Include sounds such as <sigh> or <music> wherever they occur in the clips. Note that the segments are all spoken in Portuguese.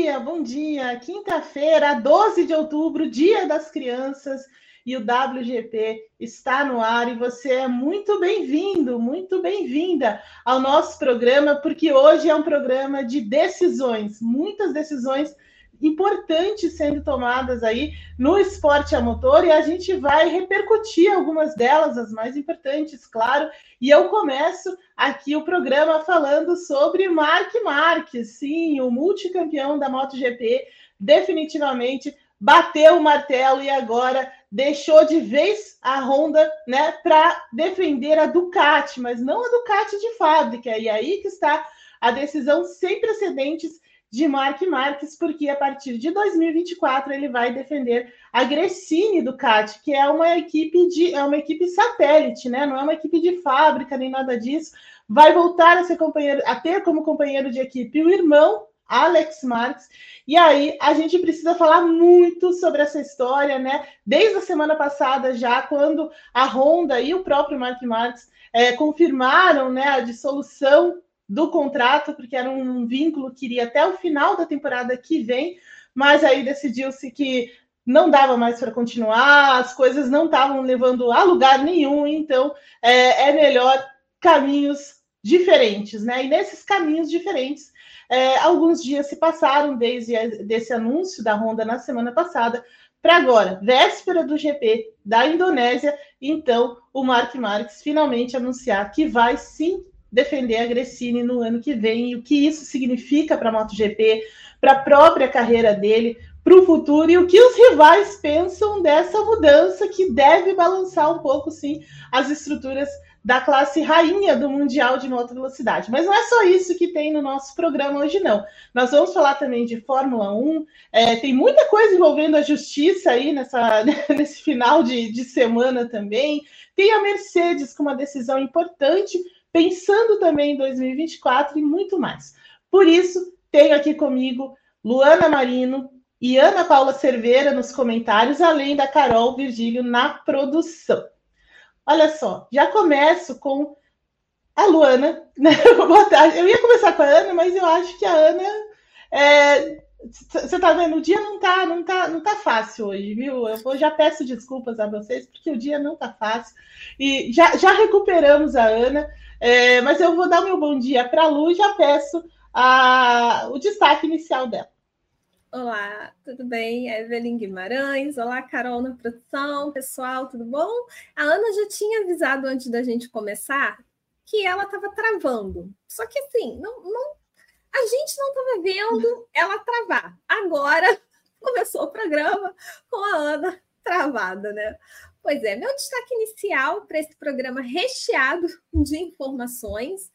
Dia, bom dia. Quinta-feira, 12 de outubro, Dia das Crianças, e o WGP está no ar e você é muito bem-vindo, muito bem-vinda ao nosso programa, porque hoje é um programa de decisões, muitas decisões importantes sendo tomadas aí no esporte a motor e a gente vai repercutir algumas delas, as mais importantes, claro. E eu começo aqui o programa falando sobre Mark Marques, sim, o multicampeão da MotoGP, definitivamente bateu o martelo e agora deixou de vez a Honda, né, para defender a Ducati, mas não a Ducati de fábrica. E aí que está a decisão sem precedentes de Mark Marques, porque a partir de 2024 ele vai defender a Gresini Ducati, que é uma equipe de é uma equipe satélite, né? Não é uma equipe de fábrica nem nada disso. Vai voltar a ser companheiro, a ter como companheiro de equipe o irmão Alex Marques. E aí a gente precisa falar muito sobre essa história, né? Desde a semana passada já, quando a Honda e o próprio Mark Marques é, confirmaram né, a dissolução do contrato, porque era um vínculo que iria até o final da temporada que vem, mas aí decidiu-se que não dava mais para continuar, as coisas não estavam levando a lugar nenhum, então é, é, melhor caminhos diferentes, né? E nesses caminhos diferentes, é, alguns dias se passaram desde desse anúncio da Honda na semana passada para agora, véspera do GP da Indonésia, então o Mark Marques finalmente anunciar que vai sim defender a Gressini no ano que vem e o que isso significa para a MotoGP, para a própria carreira dele, para o futuro e o que os rivais pensam dessa mudança que deve balançar um pouco, sim, as estruturas da classe rainha do Mundial de Moto Velocidade. Mas não é só isso que tem no nosso programa hoje, não. Nós vamos falar também de Fórmula 1, é, tem muita coisa envolvendo a justiça aí nessa, <laughs> nesse final de, de semana também. Tem a Mercedes com uma decisão importante pensando também em 2024 e muito mais. Por isso, tenho aqui comigo Luana Marino e Ana Paula Cerveira nos comentários, além da Carol Virgílio na produção. Olha só, já começo com a Luana. <laughs> Né? Eu ia começar com a Ana, mas eu acho que a Ana é, você tá vendo, o dia não tá, não tá, não tá fácil hoje, viu? Eu já peço desculpas a vocês, porque o dia não tá fácil. E já, já recuperamos a Ana, é, mas eu vou dar meu bom dia para a Lu e já peço a, o destaque inicial dela. Olá, tudo bem? Evelyn Guimarães. Olá, Carol na produção. Pessoal, tudo bom? A Ana já tinha avisado antes da gente começar que ela estava travando. Só que assim, não, não, a gente não estava vendo ela travar. Agora <laughs> começou o programa com a Ana travada, né? Pois é, meu destaque inicial para esse programa recheado <laughs> de informações.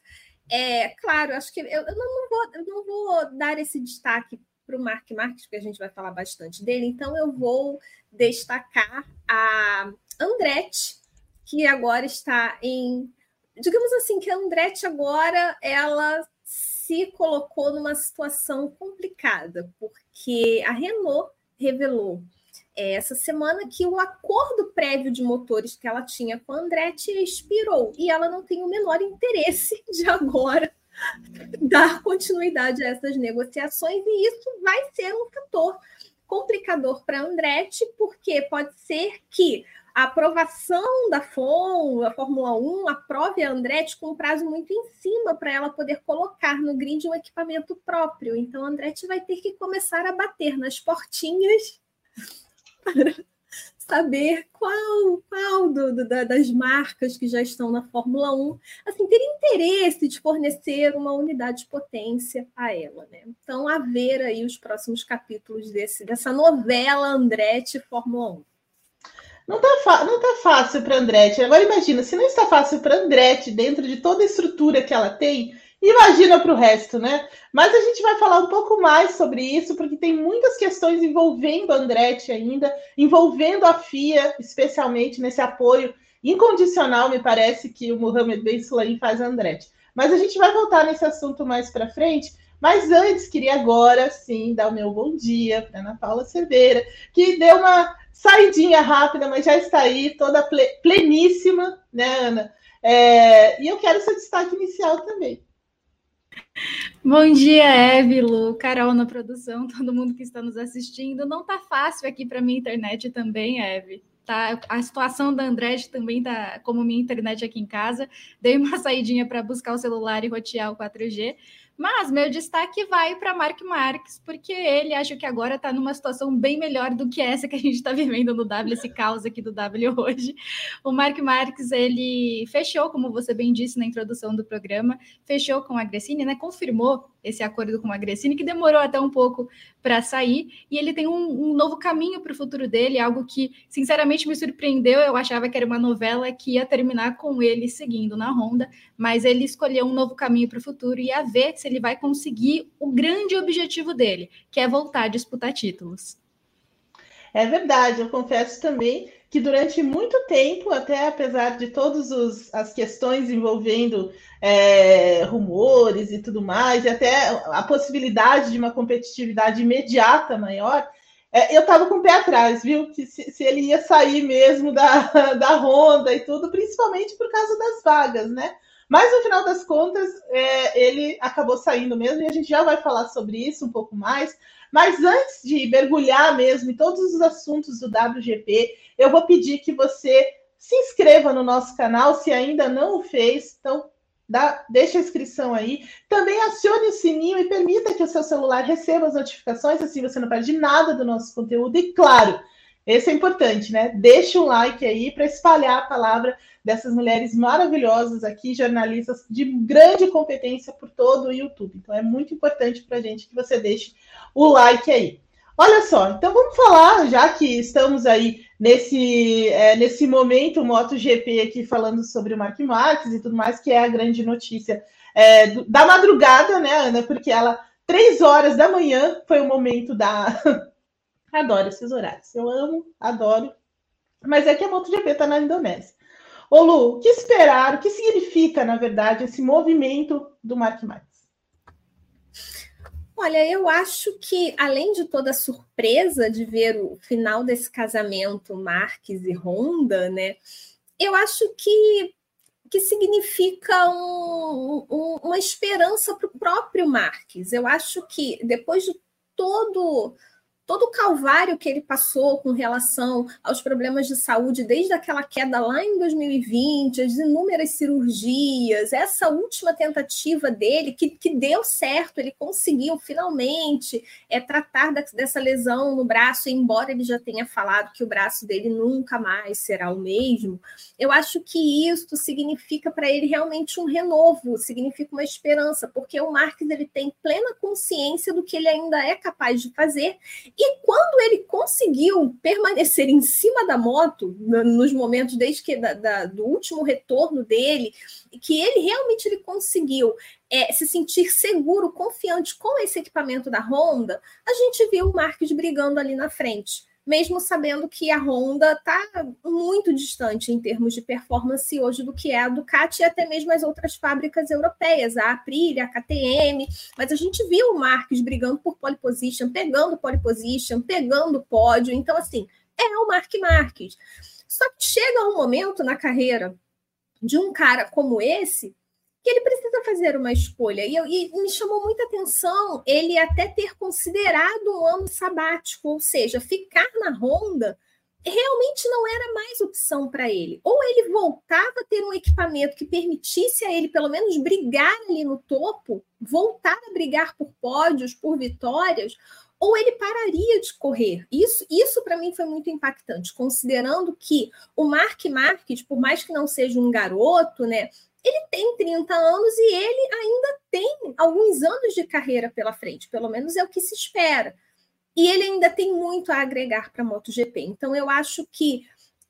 É, claro, acho que eu, eu, não, vou, eu não vou dar esse destaque para o Mark Marques, porque a gente vai falar bastante dele, então eu vou destacar a Andretti, que agora está em. Digamos assim, que a Andretti agora ela se colocou numa situação complicada, porque a Renault revelou essa semana que o acordo prévio de motores que ela tinha com a Andretti expirou e ela não tem o menor interesse <laughs> de agora <laughs> dar continuidade a essas negociações e isso vai ser um fator complicador para a Andretti, porque pode ser que a aprovação da FOM, a Fórmula 1, aprove a Andretti com um prazo muito em cima para ela poder colocar no grid um equipamento próprio. Então, a Andretti vai ter que começar a bater nas portinhas para <laughs> saber qual, qual do, do, das marcas que já estão na Fórmula 1 assim, ter interesse de fornecer uma unidade de potência a ela. Né? Então, a ver aí os próximos capítulos desse, dessa novela Andretti Fórmula 1. Não tá, não tá fácil para Andretti. Agora imagina, se não está fácil para Andretti dentro de toda a estrutura que ela tem, Imagina para o resto, né? Mas a gente vai falar um pouco mais sobre isso, porque tem muitas questões envolvendo a Andretti ainda, envolvendo a FIA, especialmente nesse apoio incondicional, me parece, que o Mohamed Ben Sulaim faz a Andretti. Mas a gente vai voltar nesse assunto mais para frente. Mas antes, queria agora sim dar o meu bom dia para Ana Paula Cerveira, que deu uma saidinha rápida, mas já está aí, toda pleníssima, né, Ana? É, e eu quero seu destaque inicial também. Bom dia, Évilo, Carol na produção, <laughs> todo mundo que está nos assistindo. Não tá fácil aqui para minha internet também, Eve. Tá, a situação da André também tá como minha internet aqui em casa. Dei uma <laughs> saidinha para buscar o celular e rotear o 4G, mas meu destaque vai para Mark Marques, porque ele acho que agora está numa situação bem melhor do que essa que a gente está vivendo no W, esse caos aqui do W hoje. O Mark Marques, ele fechou, como você bem disse na introdução do programa, fechou com a Gressini, né? Confirmou esse acordo com a Gressini, que demorou até um pouco para sair, e ele tem um, um novo caminho para o futuro dele, algo que, sinceramente, me surpreendeu. Eu achava que era uma novela que ia terminar com ele seguindo na Honda, mas ele escolheu um novo caminho para o futuro e a ver se ele vai conseguir o grande objetivo dele, que é voltar a disputar títulos. É verdade, eu confesso também que durante muito tempo, até apesar de todas as questões envolvendo é, rumores e tudo mais, e até a possibilidade de uma competitividade imediata maior, é, eu estava com o pé atrás, viu? Que se, se, ele ia sair mesmo da, <laughs> da Honda e tudo, principalmente por causa das vagas, né? Mas no final das contas, é, ele acabou saindo mesmo, e a gente já vai falar sobre isso um pouco mais. Mas antes de mergulhar mesmo em todos os assuntos do WGP, eu vou pedir que você se inscreva no nosso canal, se ainda não o fez. Então, dá, deixa a inscrição aí. Também acione o sininho e permita que o seu celular receba as notificações, assim você não perde nada do nosso conteúdo. E claro, esse é importante, né? Deixa um like aí para espalhar a palavra dessas mulheres maravilhosas aqui, jornalistas de grande competência por todo o YouTube. Então é muito importante para a gente que você deixe o like aí. Olha só, então vamos falar, já que estamos aí nesse, é, nesse momento MotoGP aqui falando sobre o Mark Marques e tudo mais, que é a grande notícia é, do, da madrugada, né, Ana? Porque ela, três horas da manhã, foi o momento da. <laughs> adoro esses horários. Eu amo, adoro. Mas é que a MotoGP está na Indonésia. Ô Lu, o que esperar? O que significa, na verdade, esse movimento do Mark Marques? Olha, eu acho que, além de toda a surpresa de ver o final desse casamento Marques e Honda, né? Eu acho que, que significa um, um, uma esperança para o próprio Marques. Eu acho que depois de todo todo o calvário que ele passou com relação aos problemas de saúde, desde aquela queda lá em 2020, as inúmeras cirurgias, essa última tentativa dele, que, que deu certo, ele conseguiu finalmente é, tratar da, dessa lesão no braço, embora ele já tenha falado que o braço dele nunca mais será o mesmo. Eu acho que isso significa para ele realmente um renovo, significa uma esperança, porque o Marques ele tem plena consciência do que ele ainda é capaz de fazer e quando ele conseguiu permanecer em cima da moto, nos momentos desde que da, da, do último retorno dele, que ele realmente ele conseguiu é, se sentir seguro, confiante com esse equipamento da Honda, a gente viu o Marques brigando ali na frente mesmo sabendo que a Honda está muito distante em termos de performance hoje do que é a Ducati e até mesmo as outras fábricas europeias, a Aprilia, a KTM, mas a gente viu o Marques brigando por pole position, pegando pole position, pegando pódio, então assim, é o Mark Marques. Só que chega um momento na carreira de um cara como esse que ele precisa fazer uma escolha. E, eu, e, me chamou muita atenção ele até ter considerado um ano sabático, ou seja, ficar na Honda realmente não era mais opção para ele. Ou ele voltava a ter um equipamento que permitisse a ele, pelo menos, brigar ali no topo, voltar a brigar por pódios, por vitórias, ou ele pararia de correr. Isso, isso para mim foi muito impactante, considerando que o Mark Marques, por mais que não seja um garoto, né, ele tem 30 anos e ele ainda tem alguns anos de carreira pela frente, pelo menos é o que se espera. E ele ainda tem muito a agregar para a MotoGP. Então, eu acho que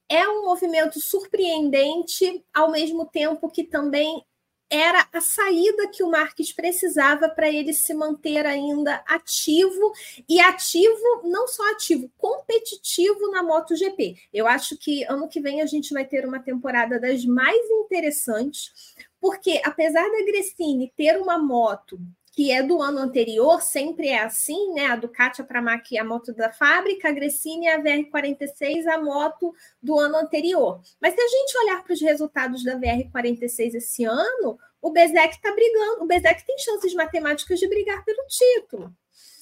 é um movimento surpreendente, ao mesmo tempo que também era a saída que o Marques precisava para ele se manter ainda ativo e ativo, não só ativo, competitivo na MotoGP. Eu acho que ano que vem a gente vai ter uma temporada das mais interessantes, porque apesar da Gressini ter uma moto que é do ano anterior, sempre é assim, né? A Ducati, a Pramac, a moto da fábrica, a Gresini a VR46, a moto do ano anterior. Mas se a gente olhar para os resultados da VR46 esse ano, o Bezek está brigando, o Bezek tem chances matemáticas de brigar pelo título.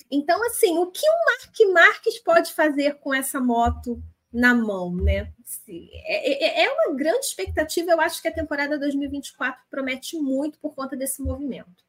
Então, assim, o que o Mark Marques pode fazer com essa moto na mão, né? É, é, é uma grande expectativa. Eu acho que a temporada 2024 promete muito por conta desse movimento.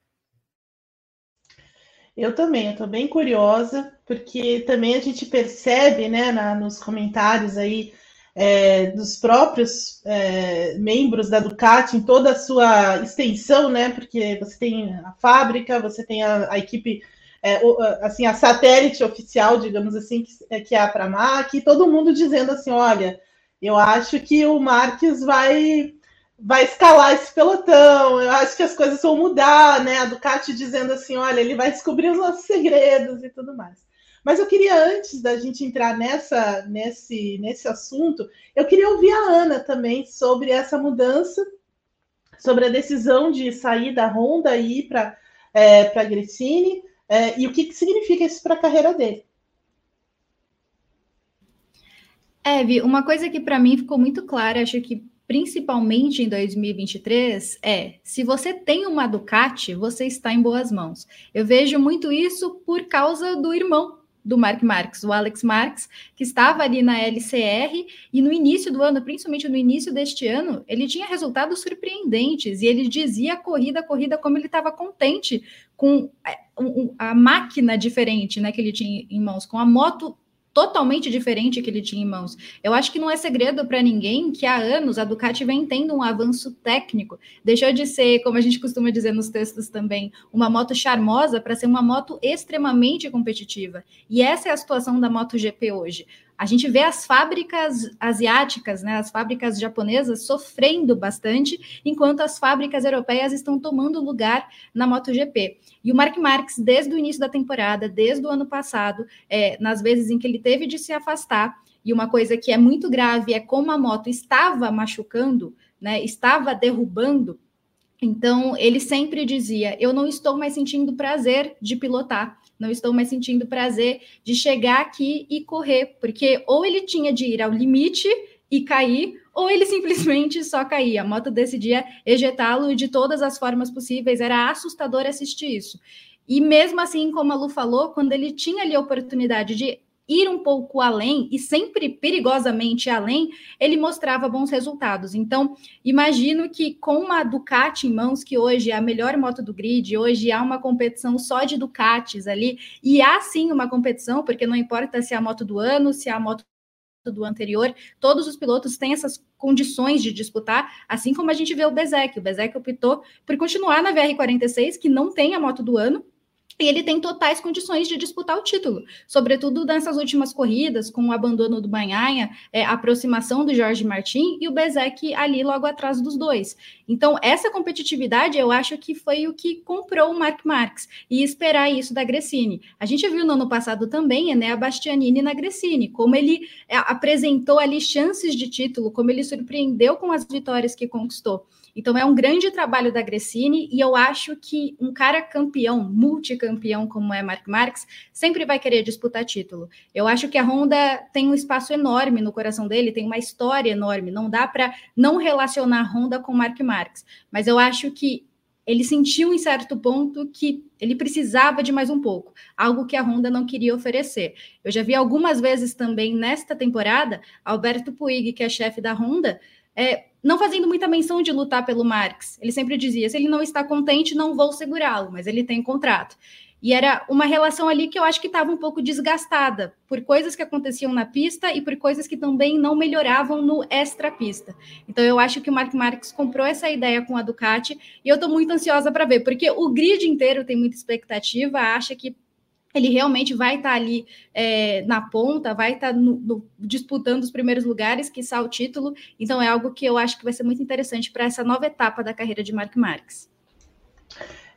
Eu também, eu estou bem curiosa, porque também a gente percebe, né, na, nos comentários aí é, dos próprios é, membros da Ducati em toda a sua extensão, né, porque você tem a fábrica, você tem a, a equipe, é, assim, a satélite oficial, digamos assim, que, é, que é a Pramac, e todo mundo dizendo assim, olha, eu acho que o Marques vai vai escalar esse pelotão. Eu acho que as coisas vão mudar, né? A Ducati dizendo assim, olha, ele vai descobrir os nossos segredos e tudo mais. Mas eu queria, antes da gente entrar nessa, nesse, nesse assunto, eu queria ouvir a Ana também sobre essa mudança, sobre a decisão de sair da Honda e ir para é, a Gresini, é, e o que, que significa isso para a carreira dele. Eve, uma coisa que para mim ficou muito clara, acho que principalmente em 2023, é: se você tem uma Ducati, você está em boas mãos. Eu vejo muito isso por causa do irmão do Mark Marques, o Alex Marques, que estava ali na LCR e no início do ano, principalmente no início deste ano, ele tinha resultados surpreendentes e ele dizia corrida corrida como ele estava contente com é, a máquina diferente, né, que ele tinha em mãos, com a moto totalmente diferente que ele tinha em mãos. Eu acho que não é segredo para ninguém que há anos a Ducati vem tendo um avanço técnico. Deixou de ser, como a gente costuma dizer nos textos também, uma moto charmosa para ser uma moto extremamente competitiva. E essa é a situação da MotoGP hoje a gente vê as fábricas asiáticas, né, as fábricas japonesas sofrendo bastante, enquanto as fábricas europeias estão tomando lugar na MotoGP. E o Mark Marques, desde o início da temporada, desde o ano passado, é, nas vezes em que ele teve de se afastar, e uma coisa que é muito grave é como a moto estava machucando, né, estava derrubando. Então, ele sempre dizia: Eu não estou mais sentindo prazer de pilotar não estou mais sentindo prazer de chegar aqui e correr, porque ou ele tinha de ir ao limite e cair, ou ele <laughs> simplesmente só caía. A moto decidia ejetá-lo de todas as formas possíveis, era assustador assistir isso. E mesmo assim, como a Lu falou, quando ele tinha ali a oportunidade de ir um pouco além e sempre perigosamente além, ele mostrava bons resultados. Então, imagino que com uma Ducati em mãos, que hoje é a melhor moto do grid, hoje há uma competição só de Ducatis ali, e há sim uma competição, porque não importa se é a moto do ano, se é a moto do anterior, todos os pilotos têm essas condições de disputar, assim como a gente vê o Bezek. O Bezek optou por continuar na VR46, que não tem a moto do ano, e ele tem totais condições de disputar o título, sobretudo nessas últimas corridas, com o abandono do Banhaia, é, a aproximação do Jorge Martin e o Bezek ali logo atrás dos dois. Então, essa competitividade eu acho que foi o que comprou o Mark Marques e esperar isso da Gressini. A gente viu no ano passado também né, a Bastianini na Gressini, como ele é, apresentou ali chances de título, como ele surpreendeu com as vitórias que conquistou. Então é um grande trabalho da Gressini e eu acho que um cara campeão, multicampeão como é Mark Marques, sempre vai querer disputar título. Eu acho que a Honda tem um espaço enorme no coração dele, tem uma história enorme, não dá para não relacionar a Honda com Mark Marques, mas eu acho que ele sentiu em certo ponto que ele precisava de mais um pouco, algo que a Honda não queria oferecer. Eu já vi algumas vezes também nesta temporada, Alberto Puig, que é chefe da Honda, é, não fazendo muita menção de lutar pelo Marx. Ele sempre dizia: se ele não está contente, não vou segurá-lo, mas ele tem contrato. E era uma relação ali que eu acho que estava um pouco desgastada por coisas que aconteciam na pista e por coisas que também não melhoravam no extra-pista. Então eu acho que o Mark Marques comprou essa ideia com a Ducati e eu estou muito ansiosa para ver, porque o grid inteiro tem muita expectativa, acha que ele realmente vai estar tá ali é, na ponta, vai estar tá disputando os primeiros lugares, que o título. Então é algo que eu acho que vai ser muito interessante para essa nova etapa da carreira de Mark Marques.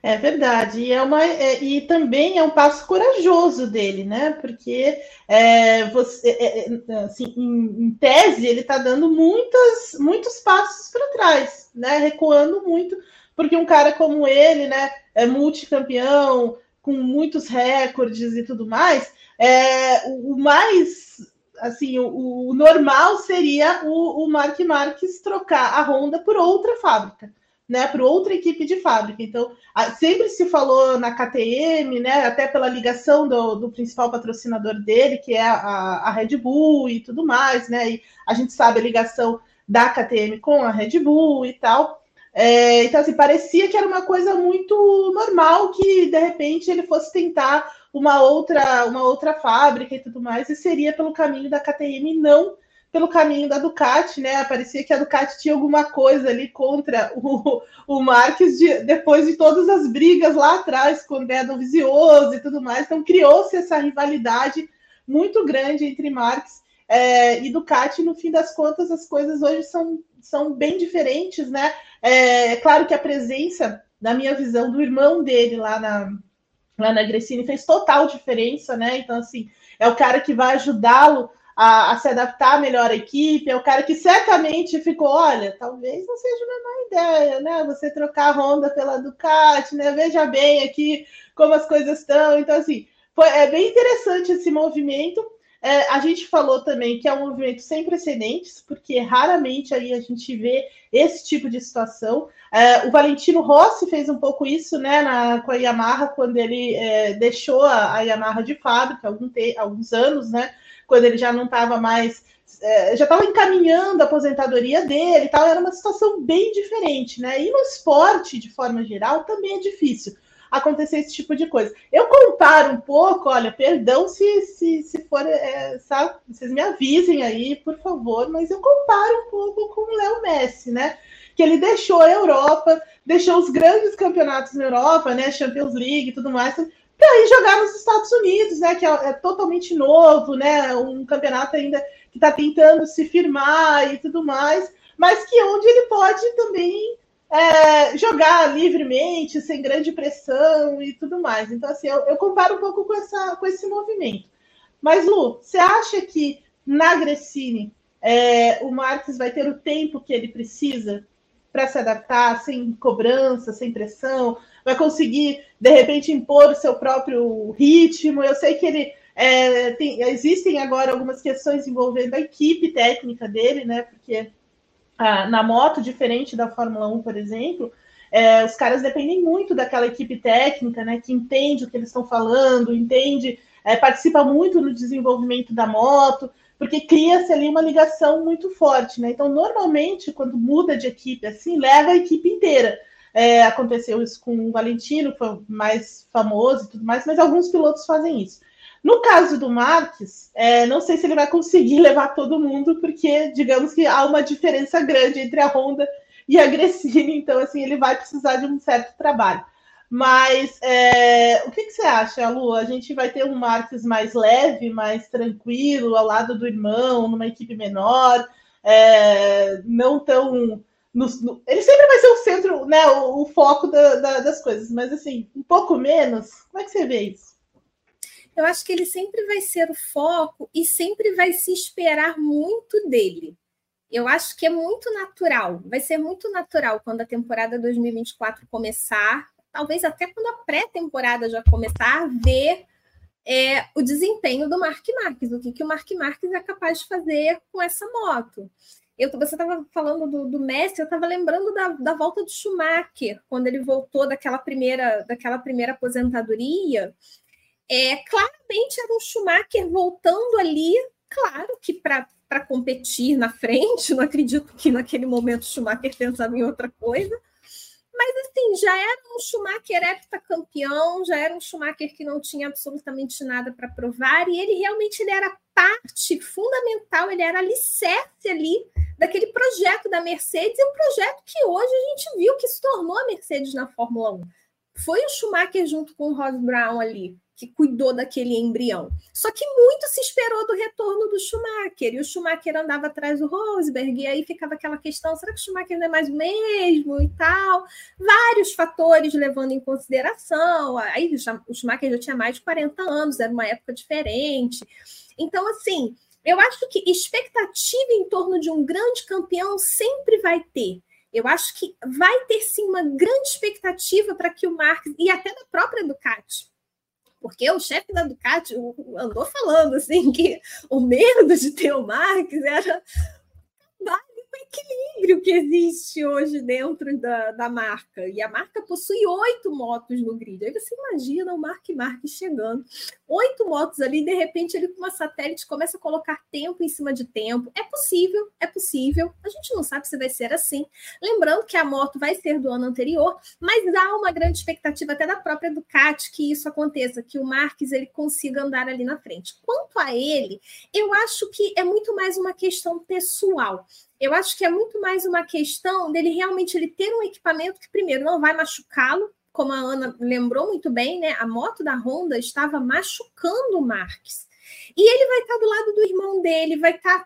É verdade, e, é uma, é, e também é um passo corajoso dele, né? Porque é, você, é, é, assim, em, em, tese ele está dando muitas, muitos passos para trás, né? Recuando muito porque um cara como ele, né, é multicampeão, com muitos recordes e tudo mais, é, o, mais assim, o, o normal seria o, o Mark Marques trocar a Honda por outra fábrica né, para outra equipe de fábrica. Então, sempre se falou na KTM, né, até pela ligação do, do principal patrocinador dele, que é a, a, Red Bull e tudo mais, né, e a gente sabe a ligação da KTM com a Red Bull e tal. É, então, assim, parecia que era uma coisa muito normal que, de repente, ele fosse tentar uma outra, uma outra fábrica e tudo mais, e seria pelo caminho da KTM, não pelo caminho da Ducati, né? Parecia que a Ducati tinha alguma coisa ali contra o, o Marques de, depois de todas as brigas lá atrás com o Dedo Vizioso e tudo mais. Então criou-se essa rivalidade muito grande entre Marques é, e Ducati. No fim das contas, as coisas hoje são, são bem diferentes, né? É, é claro que a presença, na minha visão, do irmão dele lá na, lá na Gresini fez total diferença, né? Então, assim, é o cara que vai ajudá-lo a, a, se adaptar melhor à equipe, é o cara que certamente ficou, olha, talvez não seja uma má ideia, né? Você trocar a Honda pela Ducati, né? Veja bem aqui como as coisas estão. Então, assim, foi, é bem interessante esse movimento. É, a gente falou também que é um movimento sem precedentes, porque raramente aí a gente vê esse tipo de situação. É, o Valentino Rossi fez um pouco isso né, na, com a Yamaha, quando ele é, deixou a, a, Yamaha de fábrica, algum te, alguns anos, né? Quando ele já não estava mais, é, já estava encaminhando a aposentadoria dele e tal, era uma situação bem diferente, né? E no esporte, de forma geral, também é difícil acontecer esse tipo de coisa. Eu comparo um pouco, olha, perdão se, se, se for, é, sabe, vocês me avisem aí, por favor, mas eu comparo um pouco com o Léo Messi, né? Que ele deixou a Europa, deixou os grandes campeonatos na Europa, né? Champions League e tudo mais, para ir jogar nos Estados Unidos, né? Que é, é, totalmente novo, né? Um campeonato ainda que está tentando se firmar e tudo mais, mas que onde ele pode também é, jogar livremente, sem grande pressão e tudo mais. Então, assim, eu, eu, comparo um pouco com, essa, com esse movimento. Mas, Lu, você acha que na Gressini é, o Marques vai ter o tempo que ele precisa para se adaptar, sem cobrança, sem pressão? Vai conseguir, de repente, impor o seu próprio ritmo. Eu sei que ele. É, tem, existem agora algumas questões envolvendo a equipe técnica dele, né? Porque ah, na moto, diferente da Fórmula 1, por exemplo, é, os caras dependem muito daquela equipe técnica, né? Que entende o que eles estão falando, entende, é, participa muito no desenvolvimento da moto, porque cria-se ali uma ligação muito forte, né? Então, normalmente, quando muda de equipe assim, leva a equipe inteira. É, aconteceu isso com o Valentino, que foi mais famoso e tudo mais, mas alguns pilotos fazem isso. No caso do Marques, é, não sei se ele vai conseguir <laughs> levar todo mundo, porque digamos que há uma diferença grande entre a Honda e a Gresini, então assim ele vai precisar de um certo trabalho. Mas é, o que, que, você acha, Lu? A gente vai ter um Marques mais leve, mais tranquilo, ao lado do irmão, numa equipe menor, é, não tão no, no, ele sempre vai ser o centro, né, o, o foco da, da, das coisas, mas assim, um pouco menos. Como é que você vê isso? Eu acho que ele sempre vai ser o foco e sempre vai se esperar muito dele. Eu acho que é muito natural, vai ser muito natural quando a temporada 2024 começar, talvez até quando a pré-temporada já começar, ver é, o desempenho do Mark Marques, o que, que o Mark Marques é capaz de fazer com essa moto. Eu, você estava falando do, do, Messi, eu estava lembrando da, da volta do Schumacher, quando ele voltou daquela primeira, daquela primeira aposentadoria. É, claramente era um Schumacher voltando ali, claro que para competir na frente, <laughs> não acredito que naquele momento o Schumacher pensava em outra coisa, mas assim, já era um Schumacher heptacampeão, já era um Schumacher que não tinha absolutamente nada para provar, e ele realmente ele era parte fundamental, ele era alicerce ali daquele projeto da Mercedes, e um projeto que hoje a gente viu que se tornou a Mercedes na Fórmula 1. Foi o Schumacher junto com o Ross Brown ali, que cuidou daquele embrião. Só que muito se esperou do retorno do Schumacher, e o Schumacher andava atrás do Rosberg, e aí ficava aquela questão: será que o Schumacher não é mais o mesmo e tal? Vários fatores levando em consideração. Aí o Schumacher já tinha mais de 40 anos, era uma época diferente. Então, assim, eu acho que expectativa em torno de um grande campeão sempre vai ter. Eu acho que vai ter sim uma grande expectativa para que o Marques, e até da própria Ducati, porque o chefe da Ducati andou falando assim que o medo de ter o Marques era equilíbrio que existe hoje dentro da, da marca. E a marca possui oito motos no grid. Aí você imagina o Mark Marques chegando, oito motos ali, de repente ele com uma satélite começa a colocar tempo em cima de tempo. É possível, é possível. A gente não sabe se vai ser assim. Lembrando que a moto vai ser do ano anterior, mas há uma grande expectativa até da própria Ducati que isso aconteça, que o Marques ele consiga andar ali na frente. Quanto a ele, eu acho que é muito mais uma questão pessoal. Eu acho que é muito mais uma questão dele realmente ele ter um equipamento que, primeiro, não vai machucá-lo, como a Ana lembrou muito bem, né? A moto da Honda estava machucando o Marques. E ele vai estar do lado do irmão dele, vai estar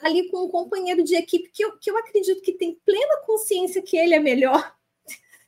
ali com um companheiro de equipe que eu, que eu acredito que tem plena consciência que ele é melhor.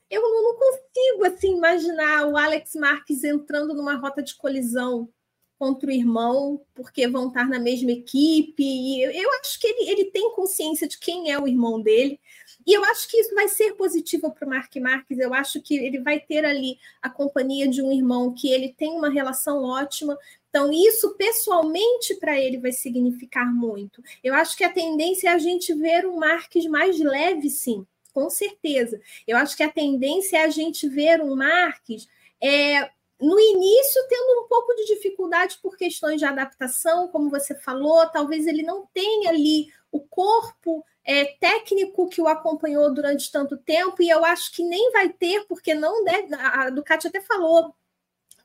Eu não consigo assim imaginar o Alex Marques entrando numa rota de colisão contra o irmão, porque vão estar na mesma equipe. E eu acho que ele, ele tem consciência de quem é o irmão dele. E eu acho que isso vai ser positivo para o Mark Marques. Eu acho que ele vai ter ali a companhia de um irmão que ele tem uma relação ótima. Então, isso pessoalmente para ele vai significar muito. Eu acho que a tendência é a gente ver um Marques mais leve, sim, com certeza. Eu acho que a tendência é a gente ver um Marques é, no início tendo um pouco de dificuldade por questões de adaptação, como você falou, talvez ele não tenha ali o corpo é, técnico que o acompanhou durante tanto tempo, e eu acho que nem vai ter, porque não deve. A Ducati até falou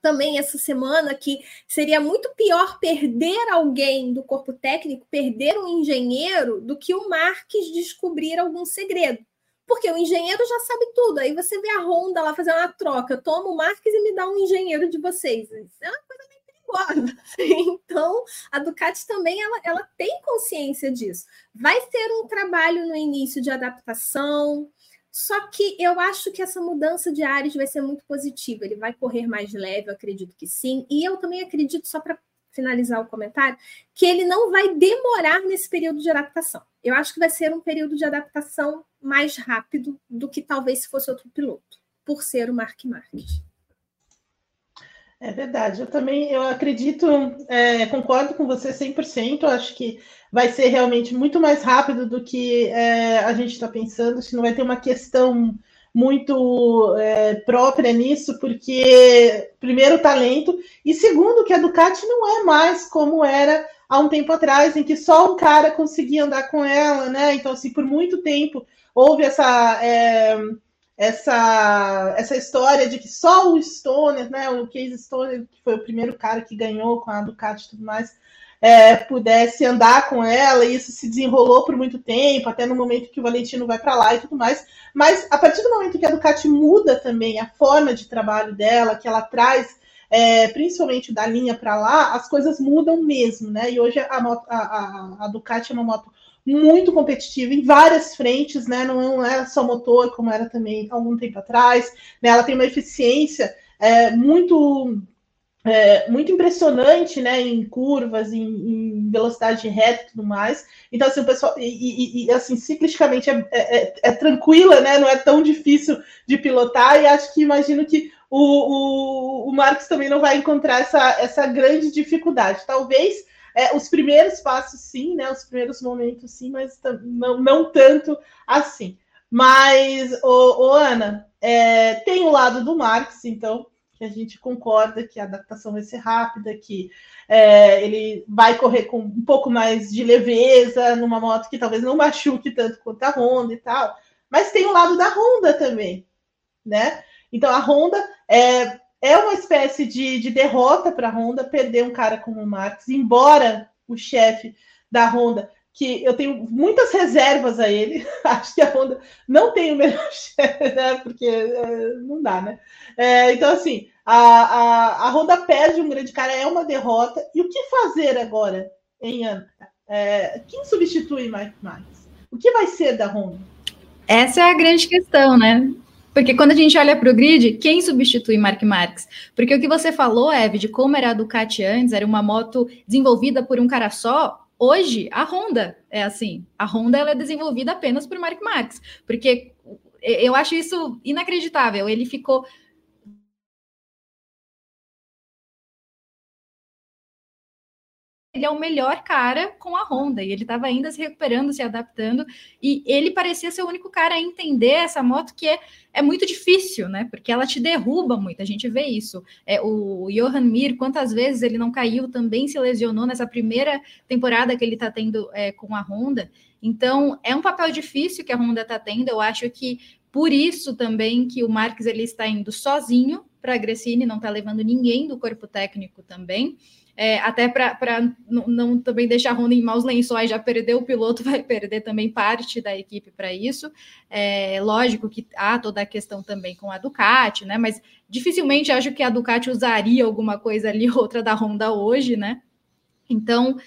também essa semana que seria muito pior perder alguém do corpo técnico, perder um engenheiro, do que o Marques descobrir algum segredo porque o engenheiro já sabe tudo. Aí você vê a Honda lá fazendo uma troca, toma o Marques e me dá um engenheiro de vocês. Isso é uma coisa meio perigosa. <laughs> Então, a Ducati também ela, ela tem consciência disso. Vai ser um trabalho no início de adaptação, só que eu acho que essa mudança de ares vai ser muito positiva. Ele vai correr mais leve, eu acredito que sim. E eu também acredito, só para finalizar o comentário, que ele não vai demorar nesse período de adaptação. Eu acho que vai ser um período de adaptação mais rápido do que talvez se fosse outro piloto, por ser o Mark Marques. É verdade, eu também eu acredito, é, concordo com você 100%, acho que vai ser realmente muito mais rápido do que é, a gente está pensando, que não vai ter uma questão muito é, própria nisso, porque, primeiro, talento, e segundo, que a Ducati não é mais como era há um tempo atrás, em que só um cara conseguia andar com ela, né? Então, assim, por muito tempo houve essa. É, essa, essa história de que só o Stoner, né, o Case Stoner, que foi o primeiro cara que ganhou com a Ducati e tudo mais, é, pudesse andar com ela, e isso se desenrolou por muito tempo, até no momento que o Valentino vai para lá e tudo mais. Mas a partir do momento que a Ducati muda também a forma de trabalho dela, que ela traz é, principalmente da linha para lá, as coisas mudam mesmo, né? E hoje a, moto, a, a, a, Ducati é uma moto muito competitiva em várias frentes, né? Não é só motor, como era também algum tempo atrás, né? Ela tem uma eficiência é, muito é, muito impressionante, né, em curvas, em, em, velocidade reta e tudo mais. Então, assim, o pessoal, e, e, e assim, ciclisticamente é, é, é, é, tranquila, né, não é tão difícil de pilotar, e acho que imagino que o, o, o Marcos também não vai encontrar essa, essa grande dificuldade. Talvez é, os primeiros passos, sim, né, os primeiros momentos, sim, mas não, não tanto assim. Mas, ô, ô Ana, é, tem o lado do Marcos, então, que a gente concorda que a adaptação vai ser rápida, que é, ele vai correr com um pouco mais de leveza numa moto que talvez não machuque tanto quanto a Honda e tal. Mas tem o lado da Honda também, né? Então a Honda é, é uma espécie de, de derrota para a Honda perder um cara como o Max, embora o chefe da Honda que eu tenho muitas reservas a ele. <laughs> Acho que a Honda não tem o melhor <laughs> chefe, né? Porque é, não dá, né? É, então, assim, a, a, a Honda perde um grande cara, é uma derrota. E o que fazer agora, em? É, quem substitui Mike Marques? O que vai ser da Honda? Essa é a grande questão, né? Porque quando a gente olha para o grid, quem substitui Mark Marques? Porque o que você falou, Eve, de como era a Ducati antes, era uma moto desenvolvida por um cara só, Hoje, a Honda é assim. A Honda ela é desenvolvida apenas por Mark Marx, porque eu acho isso inacreditável. Ele ficou ele é o melhor cara com a Honda, e ele estava ainda se recuperando, se adaptando, e ele parecia ser o único cara a entender essa moto que é, é muito difícil, né? Porque ela te derruba muito, a gente vê isso. É, o Johan Mir, quantas vezes ele não caiu, também se lesionou nessa primeira temporada que ele está tendo é, com a Honda. Então, é um papel difícil que a Honda está tendo, eu acho que por isso também que o Marques ele está indo sozinho para a Gresini, não está levando ninguém do corpo técnico também é, até para não, também deixar a Honda em maus lençóis, já perdeu o piloto, <laughs> vai perder também parte da equipe para isso. É, lógico que há toda a questão também com a Ducati, né? Mas dificilmente acho que a Ducati usaria alguma coisa ali, <laughs> outra da Honda hoje, né? Então,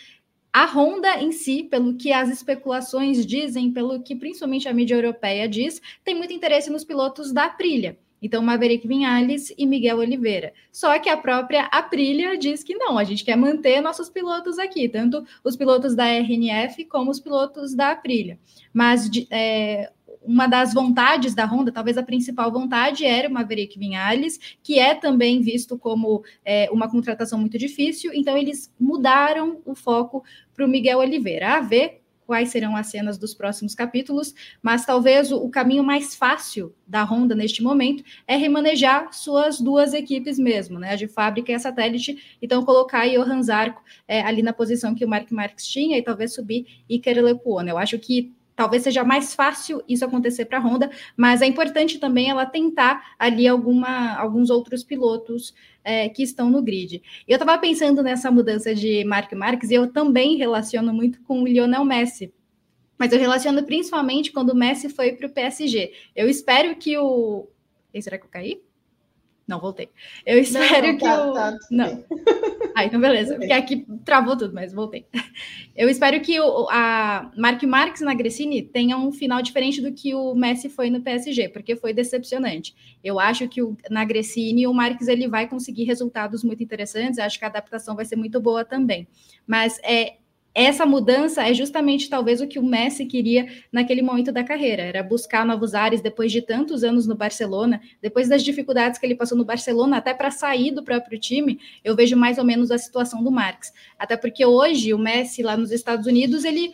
a Honda em si, pelo que as especulações dizem, pelo que principalmente a mídia europeia diz, tem muito interesse nos pilotos da Aprilia. Então, Maverick Vinhales e Miguel Oliveira. Só que a própria Aprilia diz que não, a gente quer manter nossos pilotos aqui, tanto os pilotos da RNF como os pilotos da Aprilia. Mas é, uma das vontades da Honda, talvez a principal vontade, era o Maverick Vinhales, que é também visto como é, uma contratação muito difícil, então eles mudaram o foco para o Miguel Oliveira, a ver quais serão as cenas dos próximos capítulos, mas talvez o, o, caminho mais fácil da Honda neste momento é remanejar suas duas equipes mesmo, né? A de fábrica e a satélite, então colocar Johan Zarco é, ali na posição que o Mark Marques tinha e talvez subir Iker Lecuona. Eu acho que talvez seja mais fácil isso acontecer para a Honda, mas é importante também ela tentar ali alguma, alguns outros pilotos é, que estão no grid. Eu estava pensando nessa mudança de Mark Marques e eu também relaciono muito com o Lionel Messi. Mas eu relaciono principalmente quando o Messi foi para o PSG. Eu espero que o. será que eu caí? Não, voltei. Eu espero não, que tá, o. Tá, não. Ah, <laughs> então beleza, porque aqui travou tudo, mas voltei. Eu espero que o, a Mark Marques na Gressini tenha um final diferente do que o Messi foi no PSG, porque foi decepcionante. Eu acho que o, na Gressini o Marques ele vai conseguir resultados muito interessantes, acho que a adaptação vai ser muito boa também. Mas é, essa mudança é justamente talvez o que o Messi queria naquele momento da carreira, era buscar novos ares depois de tantos anos no Barcelona, depois das dificuldades que ele passou no Barcelona, até para sair do próprio time, eu vejo mais ou menos a situação do Marques. Até porque hoje o Messi lá nos Estados Unidos, ele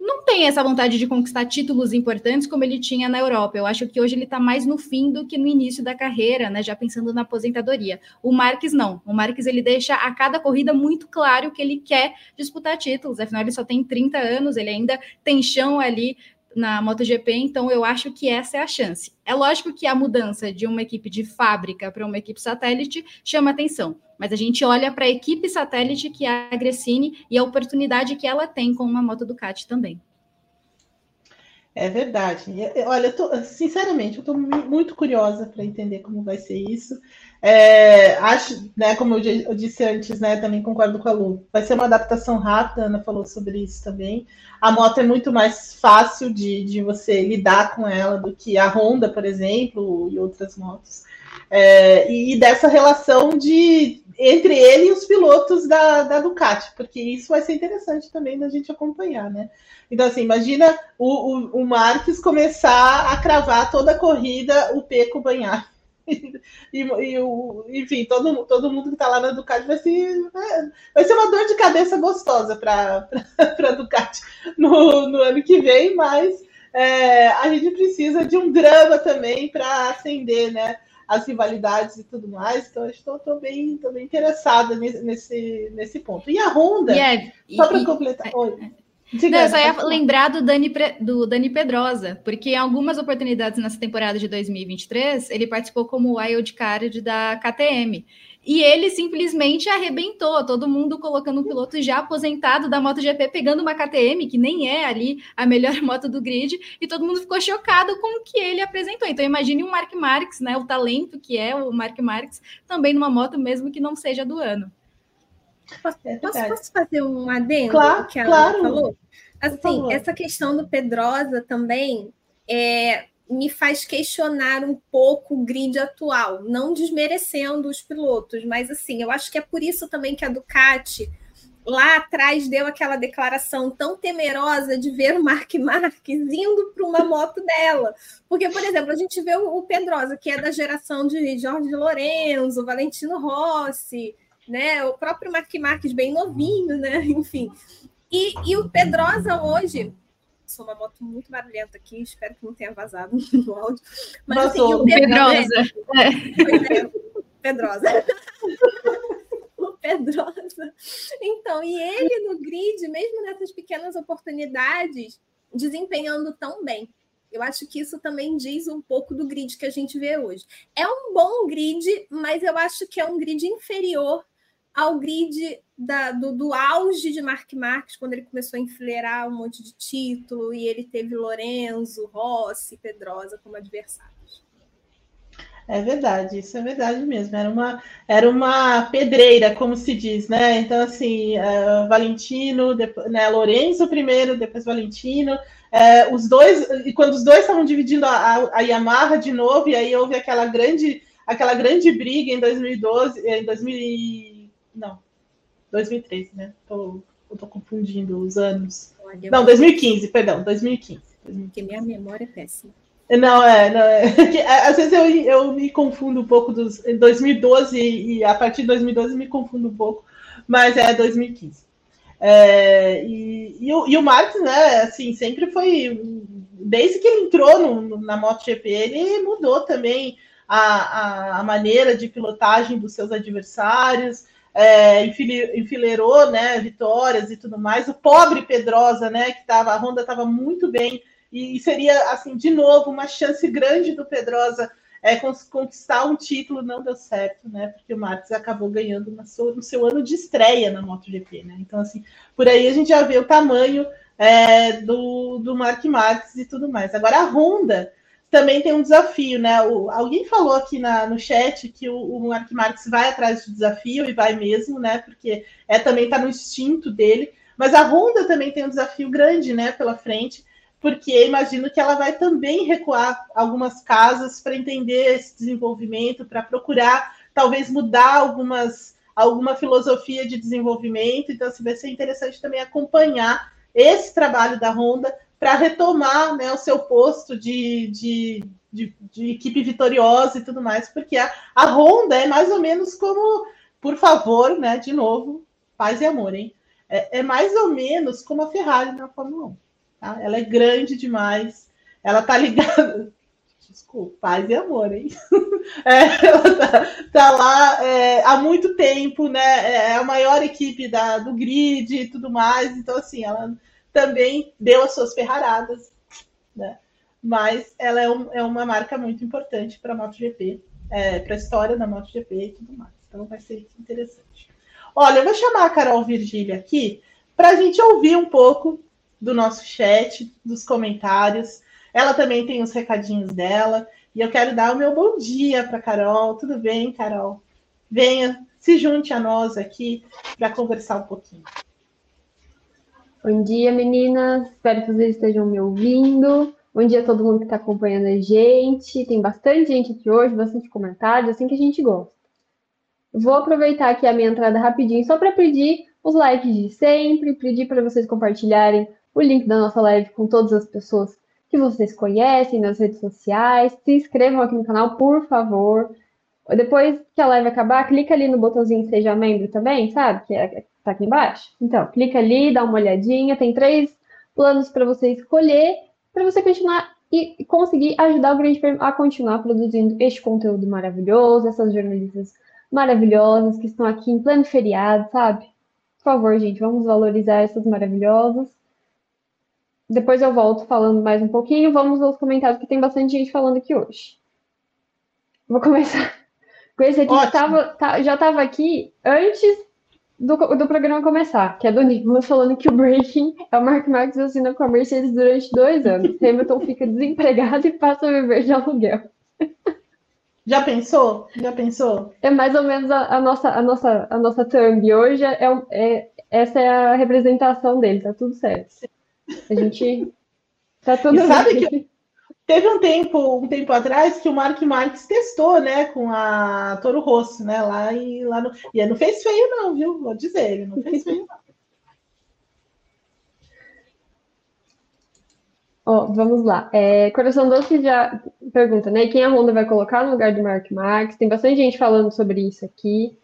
não tem essa vontade de conquistar títulos importantes como ele tinha na Europa. Eu acho que hoje ele está mais no fim do que no início da carreira, né? Já pensando na aposentadoria. O Marques não. O Marques ele deixa a cada corrida muito claro que ele quer disputar títulos. Afinal, ele só tem 30 anos, ele ainda tem chão ali na MotoGP, então eu acho que essa é a chance. É lógico que a mudança de uma equipe de fábrica para uma equipe satélite chama atenção, mas a gente olha para a equipe satélite que é a Gressini e a oportunidade que ela tem com uma moto Ducati também. É verdade. Olha, eu tô, sinceramente, eu estou muito curiosa para entender como vai ser isso. É, acho, né, como eu, eu, disse antes, né, também concordo com a Lu. Vai ser uma adaptação rápida, a Ana falou sobre isso também. A moto é muito mais fácil de, de você lidar com ela do que a Honda, por exemplo, e outras motos. É, e dessa relação de entre ele e os pilotos da, da Ducati, porque isso vai ser interessante também da gente acompanhar, né? Então, assim, imagina o, o, o Marques começar a cravar toda a corrida o Peco banhar. <laughs> E, e, o, enfim, todo, todo mundo que está lá na Ducati vai ser, vai ser uma dor de cabeça gostosa para a <laughs> Ducati no, no ano que vem, mas é, a gente precisa de um drama também para acender né, as rivalidades e tudo mais. Então, estou bem, bem interessada nesse, nesse ponto. E a Honda, yeah, só para completar. É, oi. É, Diga, Não, eu só ia lembrar do Dani, do Dani Pedrosa, porque em algumas oportunidades nessa temporada de 2023, ele participou como wild card da KTM. E ele simplesmente arrebentou, todo mundo colocando um piloto já aposentado da MotoGP, pegando uma KTM, que nem é ali a melhor <laughs> moto do grid, e todo mundo ficou chocado com o que ele apresentou. Então imagine um Mark Marques, né, o talento que é o Mark Marques, também numa moto mesmo que não seja do ano. Posso, é posso, posso, fazer um adendo claro, que ela claro. falou? Assim, essa questão do Pedrosa também é, me faz questionar um pouco o grid atual, não desmerecendo os pilotos, mas assim, eu acho que é por isso também que a Ducati lá atrás deu aquela declaração tão temerosa de ver o Mark Marques indo para uma moto dela. Porque, por exemplo, a gente vê o Pedrosa, que é da geração de Jorge Lorenzo, Valentino Rossi, né? O próprio Mark Marques bem novinho, né? Enfim. E, e o Pedrosa hoje, sou uma moto muito barulhenta aqui, espero que não tenha vazado <laughs> no áudio. Mas assim, o Pedrosa. Pedrosa. É, Pedrosa. <laughs> o Pedrosa. Então, e ele no grid, mesmo nessas pequenas oportunidades, desempenhando tão bem. Eu acho que isso também diz um pouco do grid que a gente vê hoje. É um bom grid, mas eu acho que é um grid inferior ao grid da, do, do, auge de Mark Marques, quando ele começou a enfileirar um monte de título e ele teve Lorenzo, Rossi, Pedrosa como adversários. É verdade, isso é verdade mesmo. Era uma, era uma pedreira, como se diz, né? Então, assim, uh, Valentino, depois, né, Lorenzo primeiro, depois Valentino. Uh, os dois, e quando os dois estavam dividindo a, a, a Yamaha de novo, e aí houve aquela grande, aquela grande briga em 2012, em 2000 não. 2013, né? Tô, eu tô confundindo os anos. Olha, não, 2015, perdão, 2015. Porque minha memória é péssima. Não, é, não, <laughs> é. Às vezes eu, eu me confundo um pouco dos 2012 e a partir de 2012 me confundo um pouco, mas é 2015. É, e, e, o, e o Marques, né, assim, sempre foi, desde que ele entrou no, na MotoGP, ele mudou também a, a, a maneira de pilotagem dos seus adversários, é, enfileirou né, vitórias e tudo mais. O pobre Pedrosa, né, que tava, a Honda estava muito bem, e, seria, assim, de novo, uma chance grande do Pedrosa é, conquistar um título, não deu certo, né? Porque o Marques acabou ganhando seu, no seu ano de estreia na MotoGP, né? Então, assim, por aí a gente já vê o tamanho é, do, do Mark Marques e tudo mais. Agora, a Honda também tem um desafio, né? O, alguém falou aqui na, no chat que o, o Mark Marques vai atrás de desafio e vai mesmo, né? Porque é também está no instinto dele. Mas a Honda também tem um desafio grande, né? Pela frente, porque imagino que ela vai também recuar algumas casas para entender esse desenvolvimento, para procurar talvez mudar algumas alguma filosofia de desenvolvimento. Então, assim, vai ser interessante também acompanhar esse trabalho da Honda para retomar né, o seu posto de, de, de, de, equipe vitoriosa e tudo mais, porque a, a Honda é mais ou menos como, por favor, né, de novo, paz e amor, hein? É, é mais ou menos como a Ferrari na Fórmula 1. Tá? Ela é grande demais, ela tá ligada. <laughs> Desculpa, paz e amor, hein? <laughs> É, ela tá, tá lá é, há muito tempo, né? É a maior equipe da, do grid e tudo mais, então, assim, ela também deu as suas ferraradas, né? Mas ela é, um, é uma marca muito importante para a MotoGP, é, para a história da MotoGP e tudo mais. Então vai ser interessante. Olha, eu vou chamar a Carol Virgília aqui para a gente ouvir um pouco do nosso chat, dos comentários. Ela também tem os recadinhos dela. E eu quero dar o meu bom dia para Carol. Tudo bem, Carol? Venha, se junte a nós aqui para conversar um pouquinho. Bom dia, meninas. Espero que vocês estejam me ouvindo. Bom dia a todo mundo que está acompanhando a gente. Tem bastante gente aqui hoje, bastante comentários, assim que a gente gosta. Vou aproveitar aqui a minha entrada rapidinho só para pedir os likes de sempre, pedir para vocês compartilharem o link da nossa live com todas as pessoas que vocês conhecem nas redes sociais. Se inscrevam aqui no canal, por favor. Depois que a live acabar, clica ali no botãozinho Seja Membro também, sabe? Que é Tá aqui embaixo? Então, clica ali, dá uma olhadinha. Tem três planos para você escolher, para você continuar e conseguir ajudar o Grande Prêmio a continuar produzindo este conteúdo maravilhoso, essas jornalistas maravilhosas que estão aqui em pleno feriado, sabe? Por favor, gente, vamos valorizar essas maravilhosas. Depois eu volto falando mais um pouquinho. Vamos aos comentários, que tem bastante gente falando aqui hoje. Vou começar <laughs> com esse aqui que tava, tá, já estava aqui antes do, do programa começar, que é do Nicolas falando que o Breaking é o Mark Marques assina com a Mercedes durante dois anos. Hamilton fica desempregado e passa a viver de aluguel. Já pensou? Já pensou? É mais ou menos a, a nossa, a nossa, a nossa thumb hoje é, é, essa é a representação dele, tá tudo certo. A gente tá tudo e sabe que Teve um tempo, um tempo atrás que o Mark Marques testou, né, com a Toro Rosso, né, lá e lá no... e ele não fez feio não, viu? Vou dizer, ele não fez feio não. <laughs> Oh, vamos lá. É, Coração Doce já pergunta, né? Quem a Honda vai colocar no lugar do Mark Marx? Tem bastante gente falando sobre isso aqui.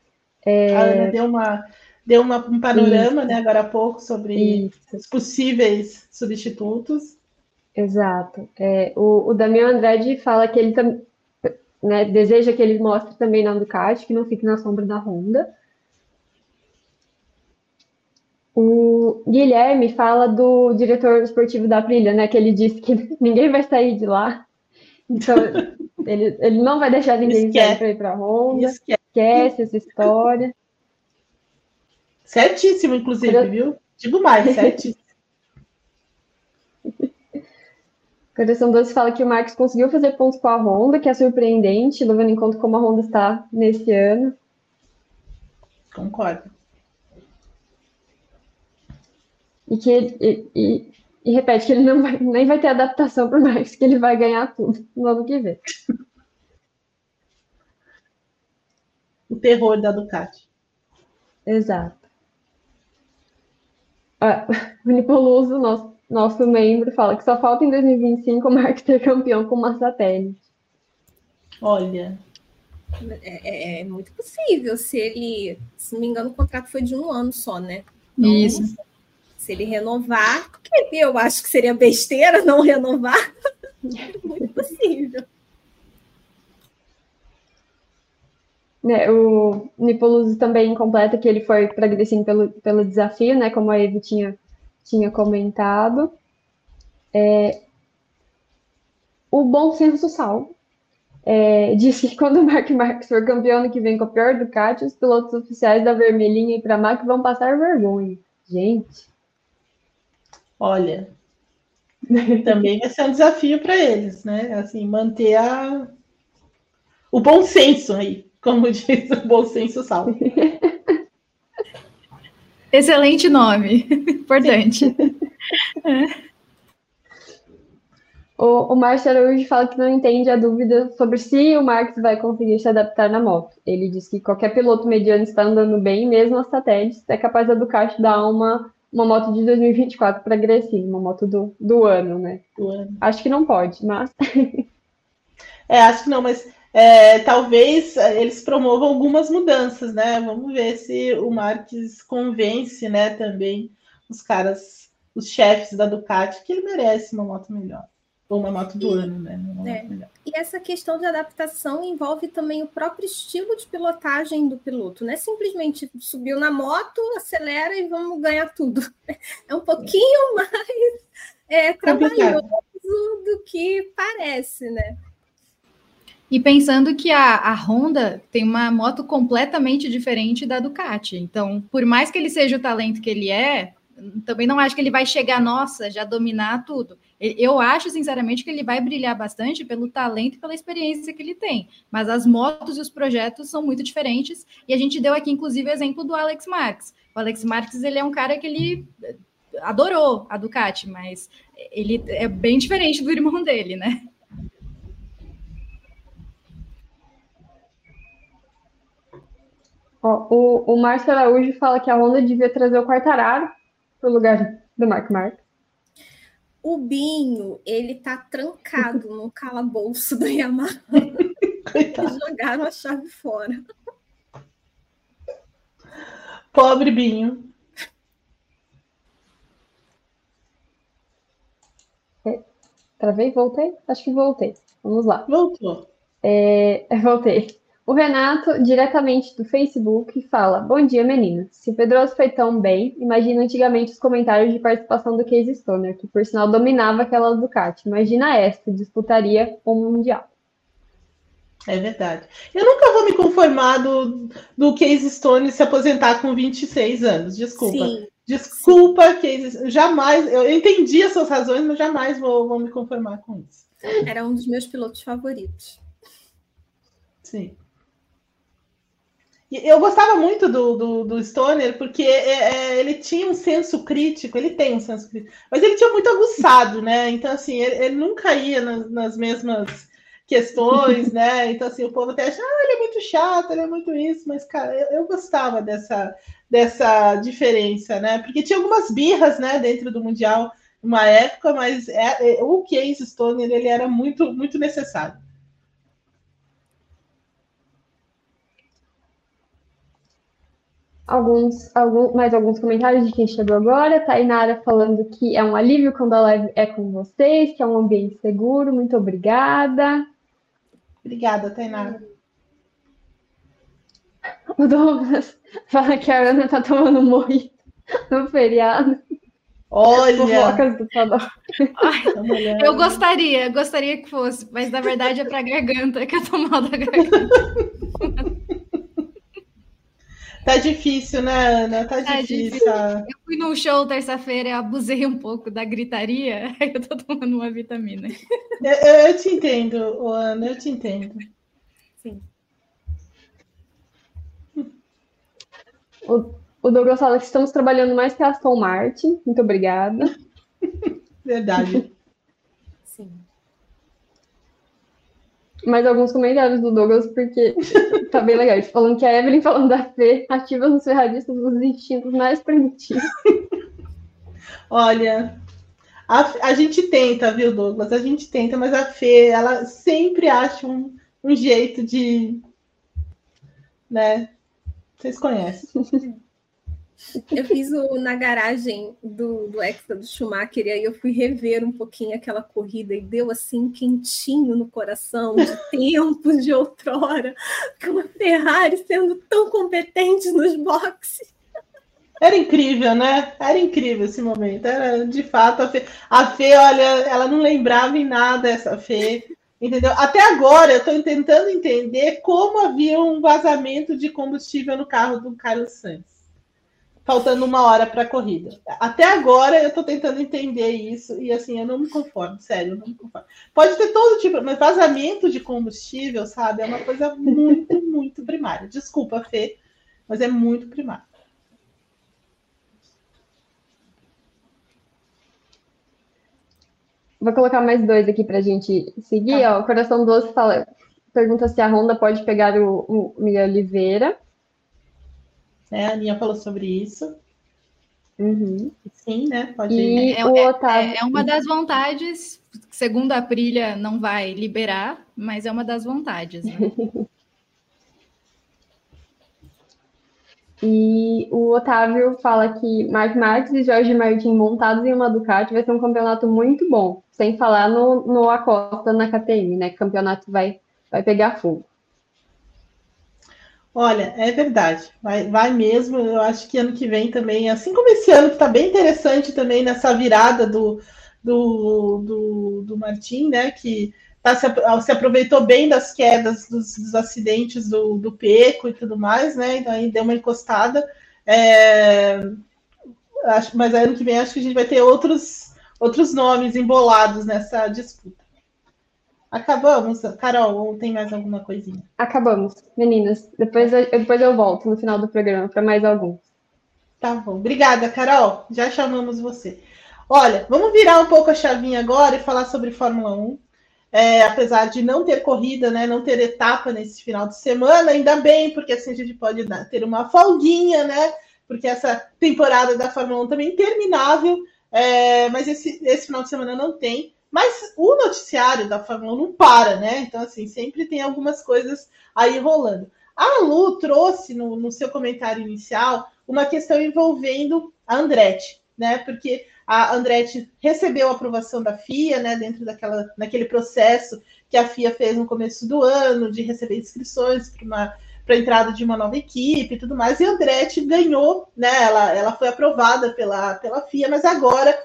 É... A Ana deu, uma, deu uma, um panorama, isso. né, agora há pouco, sobre isso. os possíveis substitutos. Exato. É, o, o Damião Andrade fala que ele também né, deseja que ele mostre também na Ducati, que não fique na sombra da Honda. O Guilherme fala do diretor esportivo da Aprilia, né? Que ele disse que <laughs> ninguém vai sair de lá. Então, <laughs> ele, ele não vai deixar ninguém sair para ir para a Honda. Esquece. Esquece essa história. Certíssimo, inclusive, Eu... viu? Digo mais, <laughs> certíssimo. Coração Doce fala que o Marcos conseguiu fazer pontos com a Honda, que é surpreendente, levando em conta como a Honda está nesse ano. Concordo. E que e, e, e, repete que ele não vai, nem vai ter adaptação para o Marcos, que ele vai ganhar tudo no ano que vem. O terror da Ducati. Exato. Ah, <laughs> o Nipoluso, nosso nosso membro fala que só falta em 2025 o Mark ter campeão com uma satélite. Olha. É, é, é, muito possível. Se ele, se não me engano, o contrato foi de um ano só, né? Então, Isso. Se ele renovar, porque eu acho que seria besteira não renovar. <laughs> muito possível. Né, o Nipoluzzi também completa que ele foi para pelo, pelo desafio, né? Como a Eve tinha tinha comentado. É, o bom senso salvo. É, disse que quando o Mark Marques for campeão ano que vem com a pior Ducati, os pilotos oficiais da Vermelhinha e para a Mac vão passar vergonha. Gente. Olha, também vai ser um desafio para eles, né? Assim, manter a... o bom senso aí, como <laughs> diz o bom senso salvo. <laughs> Excelente nome, <laughs> importante. O, o Márcio Araújo fala que não entende a dúvida sobre se o Marx vai conseguir se adaptar na moto. Ele diz que qualquer piloto mediano está andando bem, mesmo as satélites, é capaz da Ducati dar uma, uma moto de 2024 para Grecin, uma moto do, do ano, né? Do ano. Acho que não pode, mas. é, acho que não, mas é, talvez é, eles promovam algumas mudanças, né? Vamos ver se o Marques convence, né, também os caras, os chefes da Ducati, que ele merece uma moto melhor. Ou uma moto do e, ano, né? É. E essa questão de adaptação envolve também o próprio estilo de pilotagem do piloto, não é simplesmente subiu na moto, acelera e vamos ganhar tudo. <laughs> É um pouquinho mais é, trabalhoso do que parece, né? E pensando que a, a, Honda tem uma moto completamente diferente da Ducati. Então, por mais que ele seja o talento que ele é, também não acho que ele vai chegar, nossa, já dominar tudo. Eu acho, sinceramente, que ele vai brilhar bastante pelo talento e pela experiência que ele tem. Mas as motos e os projetos são muito diferentes. E a gente deu aqui, inclusive, o exemplo do Alex Marques. O Alex Marques, ele é um cara que ele adorou a Ducati, mas ele é bem diferente do irmão dele, né? Ó, o, o Márcio Araújo fala que a Honda devia trazer o Quartararo para o lugar do Mark Marques. O Binho, ele tá trancado no calabouço do Yamaha. <laughs> Jogaram a chave fora. Pobre Binho. É, travei? Voltei? Acho que voltei. Vamos lá. Voltou. É, <laughs> voltei. O Renato, diretamente do Facebook, fala: Bom dia, meninas. Se o Pedroso foi tão bem, imagina antigamente os comentários de participação do Case Stoner, que por sinal dominava aquela Ducati. Imagina esta, disputaria o um Mundial. É verdade. Eu nunca vou me conformar do, do Case Stone se aposentar com 26 anos. Desculpa. Sim. Desculpa. Case. Jamais. Eu entendi as suas razões, mas jamais vou, vou me conformar com isso. Era um dos meus pilotos favoritos. Sim. Eu gostava muito do, do, do Stoner, porque é, é, ele tinha um senso crítico, ele tem um senso crítico, mas ele tinha muito aguçado, né? Então, assim, ele, ele nunca ia nas, nas, mesmas questões, né? Então, assim, o povo até acha, ah, ele é muito chato, ele é muito isso, mas, cara, eu, eu gostava dessa, dessa diferença, né? Porque tinha algumas birras, né, dentro do Mundial, uma época, mas é, é, o Case Stoner ele era muito, muito necessário. Alguns, alguns, mais alguns comentários de quem chegou agora. Tainara falando que é um alívio quando a live é com vocês, que é um ambiente seguro. Muito obrigada. Obrigada, Tainara. O Douglas <laughs> fala que a Ana tá tomando morrito <laughs> no feriado. Olha! do Ai, <laughs> eu gostaria, gostaria que fosse, mas na verdade é para garganta que eu tô mal da garganta. Tá difícil, né, Ana? Tá, tá difícil. difícil. Eu fui no show terça-feira e abusei um pouco da gritaria, <laughs> aí eu tô tomando uma vitamina. Eu, eu, eu te entendo, Ana, eu te entendo. Sim. O, o Douglas fala que estamos trabalhando mais que a Aston Martin. Muito obrigada. <laughs> Verdade. Sim mais alguns comentários do Douglas, porque tá bem legal. Falando que a Evelyn falando da Fê ativa nos ferradistas os instintos mais primitivos. <laughs> Olha, a, a gente tenta, viu, Douglas? A gente tenta, mas a Fê, ela sempre acha um, um jeito de. Né? Vocês conhecem. <laughs> Eu fiz o na garagem do, do Extra do Schumacher e aí eu fui rever um pouquinho aquela corrida e deu assim quentinho no coração de <laughs> tempos de outrora, com a Ferrari sendo tão competente nos boxes. Era incrível, né? Era incrível esse momento. Era de fato a Fê. A Fê, olha, ela não lembrava em nada essa Fê. Entendeu? Até agora eu estou tentando entender como havia um vazamento de combustível no carro do Carlos Sainz faltando uma hora para a corrida. Até agora eu estou tentando entender isso e assim eu não me conformo, sério, eu não me conformo. Pode ter todo tipo, mas vazamento de combustível, sabe, é uma coisa muito, <laughs> muito primária. Desculpa, Fê, mas é muito primário. Vou colocar mais dois aqui para a gente seguir. Tá. Ó, o Coração Doce fala, pergunta se a Honda pode pegar o, o Miguel Oliveira. Né? A Aninha falou sobre isso. Uhum. Sim, né? Pode e é, é, é, uma das vontades, segundo a Prilha, não vai liberar, mas é uma das vontades. Né? <laughs> e o Otávio fala que Mark Marques e Jorge Martin montados em uma Ducati vai ser um campeonato muito bom, sem falar no, no Acosta na KTM, né? Que o campeonato vai, vai pegar fogo. Olha, é verdade, vai, vai mesmo. Eu acho que ano que vem também, assim como esse ano, que está bem interessante também nessa virada do, do, do, do Martim, né? Que tá, se, se, aproveitou bem das quedas, dos, dos, acidentes do, do Peco e tudo mais, né? Então aí deu uma encostada. É, acho, mas ano que vem acho que a gente vai ter outros, outros nomes embolados nessa disputa. Acabamos. Carol, ou tem mais alguma coisinha? Acabamos, meninas. Depois eu, depois eu volto no final do programa para mais alguns. Tá bom. Obrigada, Carol. Já chamamos você. Olha, vamos virar um pouco a chavinha agora e falar sobre Fórmula 1. É, apesar de não ter corrida, né, não ter etapa nesse final de semana, ainda bem, porque assim a gente pode dar, ter uma folguinha, né? Porque essa temporada da Fórmula 1 também é interminável, é, mas esse, esse final de semana não tem. Mas o noticiário da Fórmula 1 não para, né? Então, assim, sempre tem algumas coisas aí rolando. A Lu trouxe no, no seu comentário inicial uma questão envolvendo a Andretti, né? Porque a Andretti recebeu a aprovação da FIA, né? Dentro daquela, naquele processo que a FIA fez no começo do ano de receber inscrições para a entrada de uma nova equipe e tudo mais, e a Andretti ganhou, né? Ela, ela foi aprovada pela, pela FIA, mas agora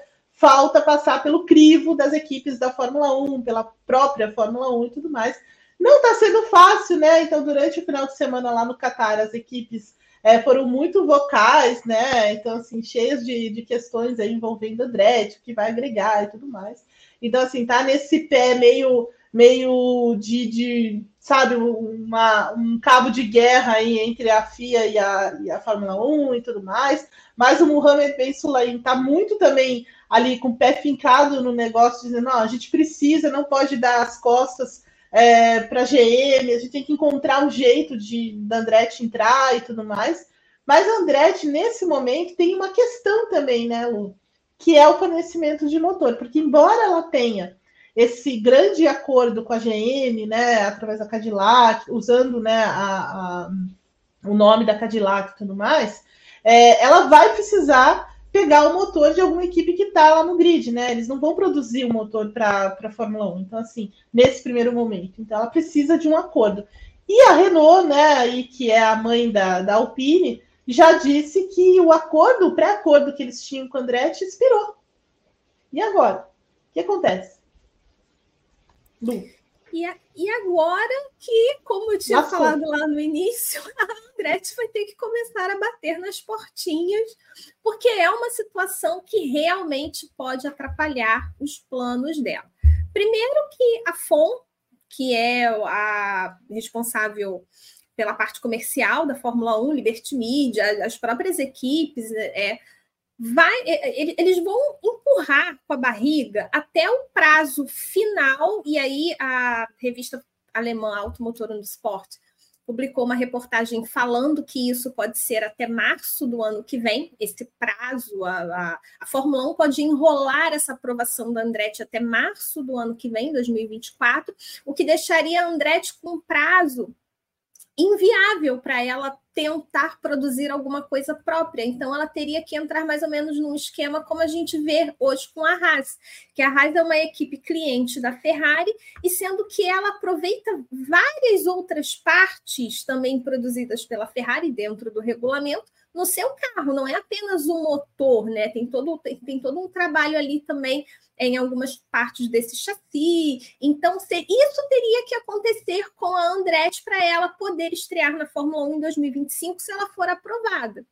falta passar pelo crivo das equipes da Fórmula 1, pela própria Fórmula 1 e tudo mais. Não está sendo fácil, né? Então, durante o final de semana lá no Catar, as equipes é, foram muito vocais, né? Então, assim, cheias de, de questões envolvendo Andretti, que vai agregar e tudo mais. Então, assim, tá nesse pé meio, meio de, de sabe, uma, um cabo de guerra aí entre a FIA e a, e a Fórmula 1 e tudo mais. Mas o Mohamed Ben Sulaim está muito também ali com o pé fincado no negócio, dizendo: não, a gente precisa, não pode dar as costas é, para a GM, a gente tem que encontrar um jeito de da Andretti entrar e tudo mais. Mas a Andretti, nesse momento, tem uma questão também, né, Lu? que é o fornecimento de motor, porque embora ela tenha esse grande acordo com a GM, né, através da Cadillac, usando né, a, a, o nome da Cadillac e tudo mais, é, ela vai precisar pegar o motor de alguma equipe que está lá no grid, né? Eles não vão produzir o motor para a Fórmula 1. Então, assim, nesse primeiro momento. Então, ela precisa de um acordo. E a Renault, né, e que é a mãe da, da Alpine, já disse que o acordo, o pré-acordo que eles tinham com o Andretti expirou. E agora? O que acontece? Lu. E, a, e agora que, como eu tinha Lascou. falado lá no início, <laughs> a Andretti vai ter que começar a bater nas portinhas, porque é uma situação que realmente pode atrapalhar os planos dela. Primeiro que a FOM, que é a responsável pela parte comercial da Fórmula 1, Liberty Media, as próprias equipes, é, vai, eles vão empurrar com a barriga até o prazo final, e aí a revista alemã Automotor no Sport publicou uma reportagem falando que isso pode ser até março do ano que vem, esse prazo, a, a, a Fórmula 1 pode enrolar essa aprovação da Andretti até março do ano que vem, 2024, o que deixaria a Andretti com prazo inviável para ela tentar produzir alguma coisa própria. Então, ela teria que entrar mais ou menos num esquema como a gente vê hoje com a Haas, que a Haas é uma equipe cliente da Ferrari, e sendo que ela aproveita várias outras partes também produzidas pela Ferrari dentro do regulamento no seu carro, não é apenas o motor, né? Tem todo, tem, tem todo um trabalho ali também em algumas partes desse chassi. Então, se, isso teria que acontecer com a Andretti para ela poder estrear na Fórmula 1 em 2025, se ela for aprovada.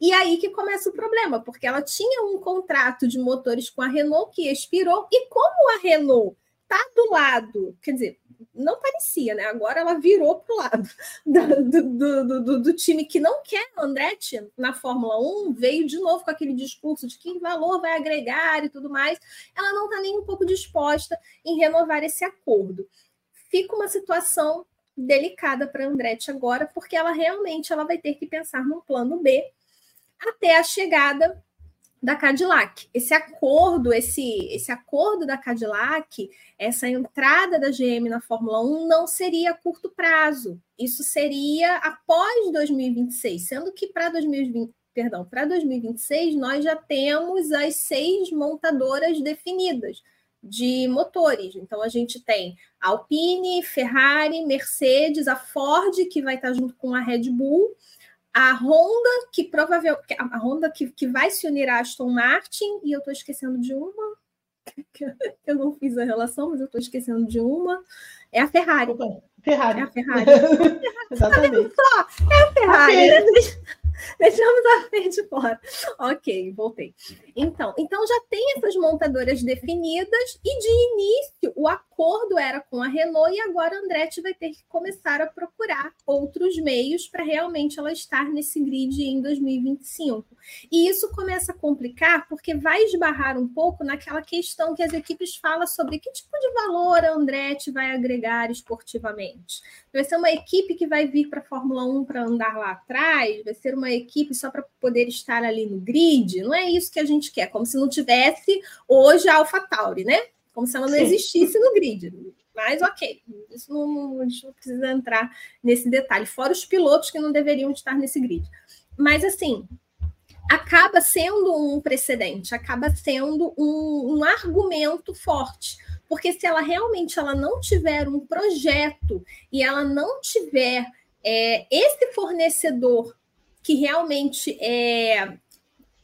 E aí que começa o problema, porque ela tinha um contrato de motores com a Renault que expirou, e como a Renault está do lado, quer dizer, não parecia, né? Agora ela virou para o lado <laughs> do, do, do, do, time que não quer Andretti na Fórmula 1, veio de novo com aquele discurso de que valor vai agregar e tudo mais. Ela não está nem um pouco disposta em renovar esse acordo. Fica uma situação delicada para Andretti agora, porque ela realmente ela vai ter que pensar num plano B até a chegada da Cadillac. Esse acordo, esse, esse acordo da Cadillac, essa entrada da GM na Fórmula 1 não seria a curto prazo. Isso seria após 2026, sendo que para 2020, perdão, para 2026 nós já temos as seis montadoras definidas de motores. Então a gente tem Alpine, Ferrari, Mercedes, a Ford que vai estar junto com a Red Bull a Honda, que provavelmente a Honda que, que vai se unir à Aston Martin, e eu estou esquecendo de uma, <laughs> eu não fiz a relação, mas eu estou esquecendo de uma, é a Ferrari. Ferrari. É a Ferrari. <laughs> Exatamente. é a Ferrari. A <laughs> Deixamos a Fê de fora. Ok, voltei. Então, então já tem essas montadoras definidas e de início o acordo era com a Renault e agora a Andretti vai ter que começar a procurar outros meios para realmente ela estar nesse grid em 2025. E isso começa a complicar porque vai esbarrar um pouco naquela questão que as equipes falam sobre que tipo de valor a Andretti vai agregar esportivamente. Vai ser uma equipe que vai vir para a Fórmula 1 para andar lá atrás, vai ser uma equipe só para poder estar ali no grid. Não é isso que a gente quer, como se não tivesse hoje a AlphaTauri, né? Como se ela não Sim. existisse no grid. Mas ok, isso não, a gente não precisa entrar nesse detalhe, fora os pilotos que não deveriam estar nesse grid. Mas assim, acaba sendo um precedente, acaba sendo um, um, argumento forte, porque se ela realmente ela não tiver um projeto e ela não tiver é, esse fornecedor que realmente é,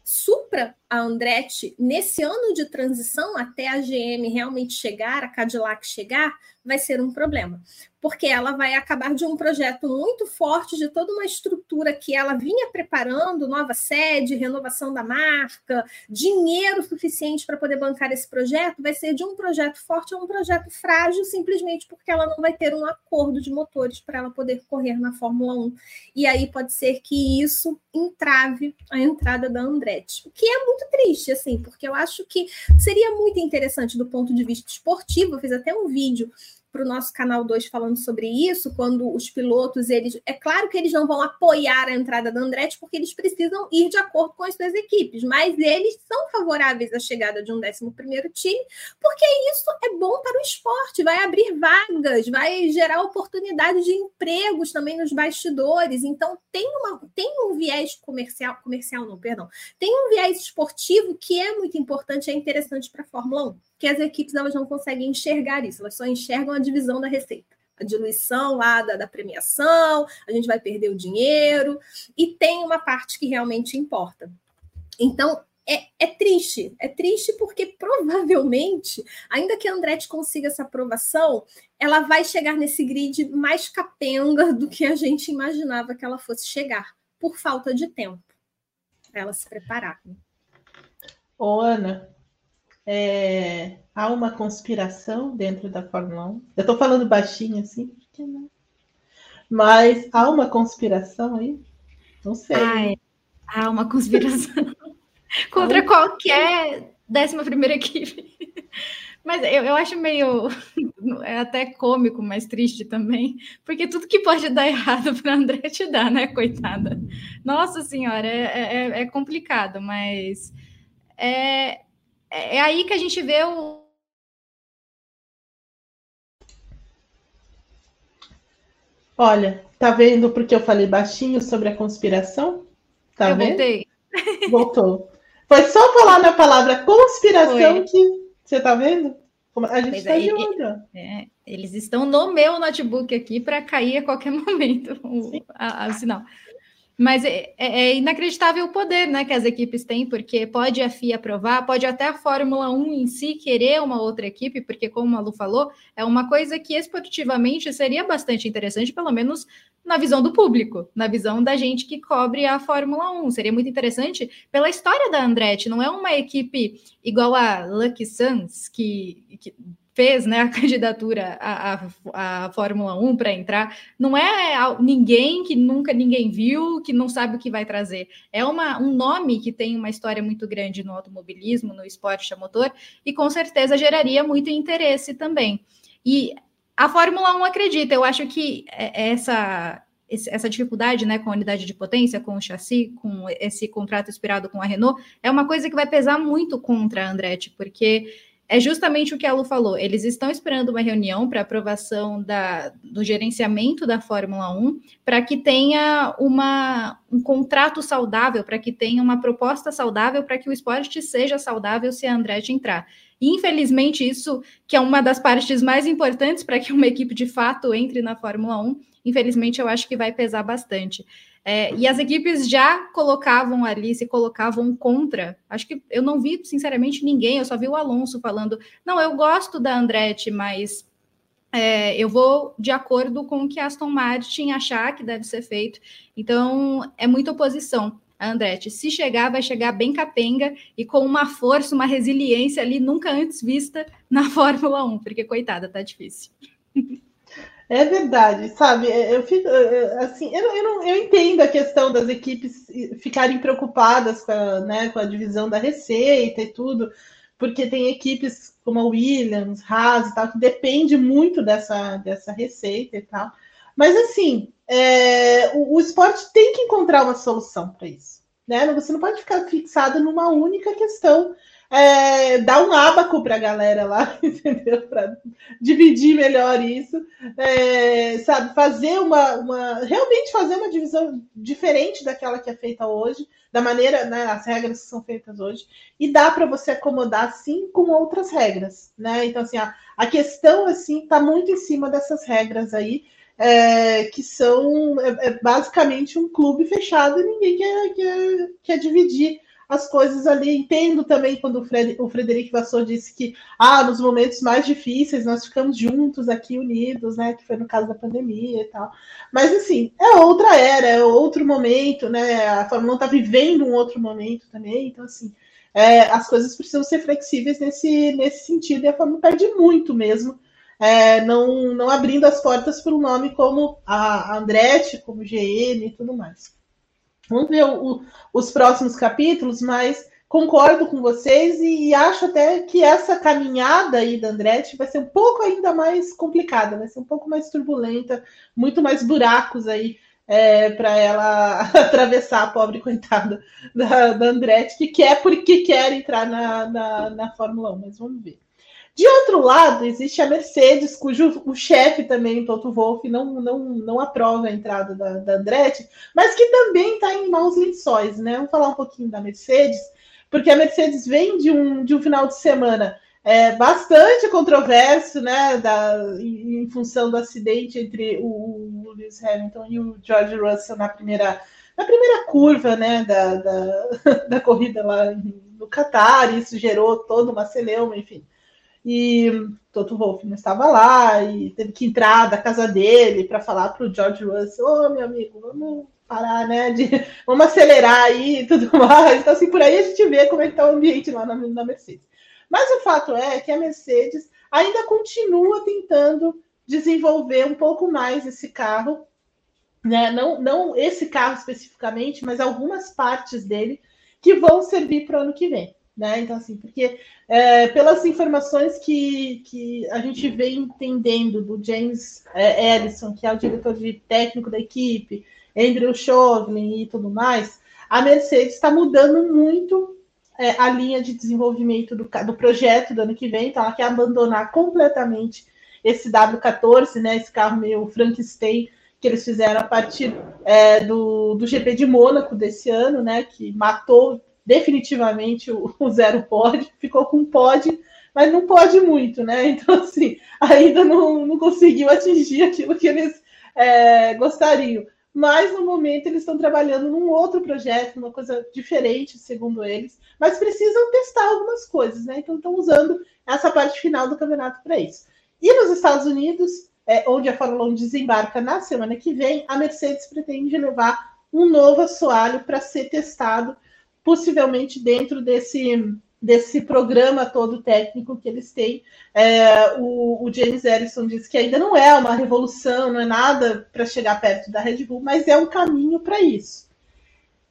supra a Andretti nesse ano de transição até a GM realmente chegar, a Cadillac chegar, vai ser um problema porque ela vai acabar de um projeto muito forte, de toda uma estrutura que ela vinha preparando, nova sede, renovação da marca, dinheiro suficiente para poder bancar esse projeto, vai ser de um projeto forte a um projeto frágil, simplesmente porque ela não vai ter um acordo de motores para ela poder correr na Fórmula 1. E aí pode ser que isso entrave a entrada da Andretti, o que é muito triste, assim, porque eu acho que seria muito interessante do ponto de vista esportivo. Eu fiz até um vídeo para o nosso canal 2 falando sobre isso, quando os pilotos, eles. É claro que eles não vão apoiar a entrada da Andretti, porque eles precisam ir de acordo com as suas equipes, mas eles são favoráveis à chegada de um 11 time, porque isso é bom para o esporte, vai abrir vagas, vai gerar oportunidade de empregos também nos bastidores. Então, tem, uma, tem um viés comercial, comercial não, perdão, tem um viés esportivo que é muito importante, é interessante para a Fórmula 1 que as equipes elas não conseguem enxergar isso, elas só enxergam a divisão da receita. A diluição lá da, da premiação, a gente vai perder o dinheiro, e tem uma parte que realmente importa. Então, é, é, triste, é triste porque provavelmente, ainda que a Andretti consiga essa aprovação, ela vai chegar nesse grid mais capenga do que a gente imaginava que ela fosse chegar, por falta de tempo para ela se preparar. Ô, Ana, é, há uma conspiração dentro da Fórmula 1. Eu estou falando baixinho assim, mas há uma conspiração aí? Não sei. Ai, há uma conspiração <laughs> contra qualquer décima primeira equipe. Mas eu, eu acho meio <laughs> é até cômico, mas triste também, porque tudo que pode dar errado para André te dá, né, coitada? Nossa senhora, é, é, é complicado, mas é, é, é aí que a gente vê o. Olha, tá vendo porque eu falei baixinho sobre a conspiração? Tá eu vendo? Voltei. Voltou. Foi só falar na palavra conspiração Foi. que você tá vendo? A gente está de olho. É, eles estão no meu notebook aqui para cair a qualquer <laughs> momento o, a, a, o sinal. Mas é, é, é, inacreditável o poder né, que as equipes têm, porque pode a FIA aprovar, pode até a Fórmula 1 em si querer uma outra equipe, porque, como a Lu falou, é uma coisa que esportivamente seria bastante interessante, pelo menos na visão do público, na visão da gente que cobre a Fórmula 1. Seria muito interessante pela história da Andretti, não é uma equipe igual a Lucky Suns, que, que fez né, a <laughs> candidatura à, à, à Fórmula 1 para entrar, não é ninguém que nunca ninguém viu, que não sabe o que vai trazer. É uma, um nome que tem uma história muito grande no automobilismo, no esporte a motor, e com certeza geraria muito interesse também. E a Fórmula 1 acredita, eu acho que é, essa, essa dificuldade né, com a unidade de potência, com o chassi, com esse contrato inspirado com a Renault, é uma coisa que vai pesar muito contra a Andretti, porque é justamente o que a Lu falou. Eles estão esperando uma reunião para aprovação da, do gerenciamento da Fórmula 1 para que tenha uma, um contrato saudável, para que tenha uma proposta saudável para que o esporte seja saudável se a Andretti entrar. Infelizmente, isso, que é uma das partes mais importantes para que uma equipe de fato entre na Fórmula 1, infelizmente eu acho que vai pesar bastante. É, e as equipes já colocavam ali, se colocavam contra. Acho que eu não vi, sinceramente, ninguém, eu só vi o Alonso falando: não, eu gosto da Andretti, mas é, eu vou de acordo com o que Aston Martin achar que deve ser feito. Então, é muita oposição. A Andretti, se chegar, vai chegar bem capenga e com uma força, uma resiliência ali nunca antes vista na <laughs> Fórmula 1, porque coitada, tá difícil. <laughs> É verdade, sabe? É, eu fico assim, eu, eu, não, eu entendo a questão das equipes ficarem preocupadas com a, né, com a divisão da receita e tudo, porque tem equipes como a Williams, Haas e tal, que depende muito dessa, dessa receita e tal. Mas assim, é, o, o esporte tem que encontrar uma solução para isso. Né? Você não pode ficar fixado numa única questão é, dar um abaco para a galera lá, <laughs> entendeu? Para dividir melhor isso, é, sabe? Fazer uma, uma, realmente fazer uma divisão diferente daquela que é feita hoje, da maneira, né? As regras que são feitas hoje, e dá para você acomodar sim com outras regras, né? Então, assim, a, a questão assim está muito em cima dessas regras aí. É, que são é, é basicamente um clube fechado e ninguém quer, quer, quer dividir as coisas ali. Entendo também quando o, Fred, o Frederico Vassou disse que ah, nos momentos mais difíceis nós ficamos juntos aqui, unidos, né? Que foi no caso da pandemia e tal. Mas assim, é outra era, é outro momento, né? A Fórmula 1 está vivendo um outro momento também, então assim. É, as coisas precisam ser flexíveis nesse, nesse sentido, e a Fórmula perde muito mesmo, é, não, não abrindo as portas para um nome como a Andretti, como GM e tudo mais. Vamos ver o, o, os próximos capítulos, mas concordo com vocês e, e, acho até que essa caminhada aí da Andretti vai ser um pouco ainda mais complicada, vai ser um pouco mais turbulenta, muito mais buracos aí é, para ela <laughs> atravessar a pobre coitada da, da Andretti, que quer porque quer entrar na, na, na Fórmula 1, mas vamos ver. De outro lado, existe a Mercedes, cujo o chefe também, Toto Wolff, não, não, não aprova a entrada da, da Andretti, mas que também está em maus lençóis, né? Vamos falar um pouquinho da Mercedes, porque a Mercedes vem de um, de um final de semana é, bastante controverso, né? Da, em, em, função do acidente entre o, o Lewis Hamilton e o George Russell na primeira, na primeira curva, né? Da, da, <laughs> da corrida lá no Qatar, isso gerou toda uma celeuma, enfim e Toto Wolff não estava lá e teve que entrar da casa dele para falar para o George Russell, ô oh, meu amigo, vamos parar, né? De, <laughs> vamos acelerar aí e tudo <laughs> mais. Então, assim, por aí a gente vê como é que está o ambiente lá na, na Mercedes. Mas o fato é que a Mercedes ainda continua tentando desenvolver um pouco mais esse carro, né? Não, não esse carro especificamente, mas algumas partes dele que vão servir para o ano que vem. Né? Então, assim, porque é, pelas informações que, que a gente vem entendendo do James é, Ellison, que é o diretor de técnico da equipe, Andrew Chauvelin e tudo mais, a Mercedes está mudando muito é, a linha de desenvolvimento do, do projeto do ano que vem, então ela quer abandonar completamente esse W14, né, esse carro meio Frankenstein que eles fizeram a partir é, do, do GP de Mônaco desse ano, né, que matou definitivamente o, zero pode, ficou com pode, mas não pode muito, né? <laughs> Então, assim, ainda não, não conseguiu atingir aquilo que eles é, gostariam. Mas no momento eles estão trabalhando num outro projeto, uma coisa diferente, segundo eles, mas precisam testar algumas coisas, né? Então estão usando essa parte final do campeonato para isso. E nos Estados Unidos, é, onde a Fórmula 1 desembarca na semana que vem, a Mercedes pretende levar um novo assoalho para ser testado possivelmente dentro desse, desse programa todo técnico que eles têm. É, o, o, James Ellison disse que ainda não é uma revolução, não é nada para chegar perto da Red Bull, mas é um caminho para isso.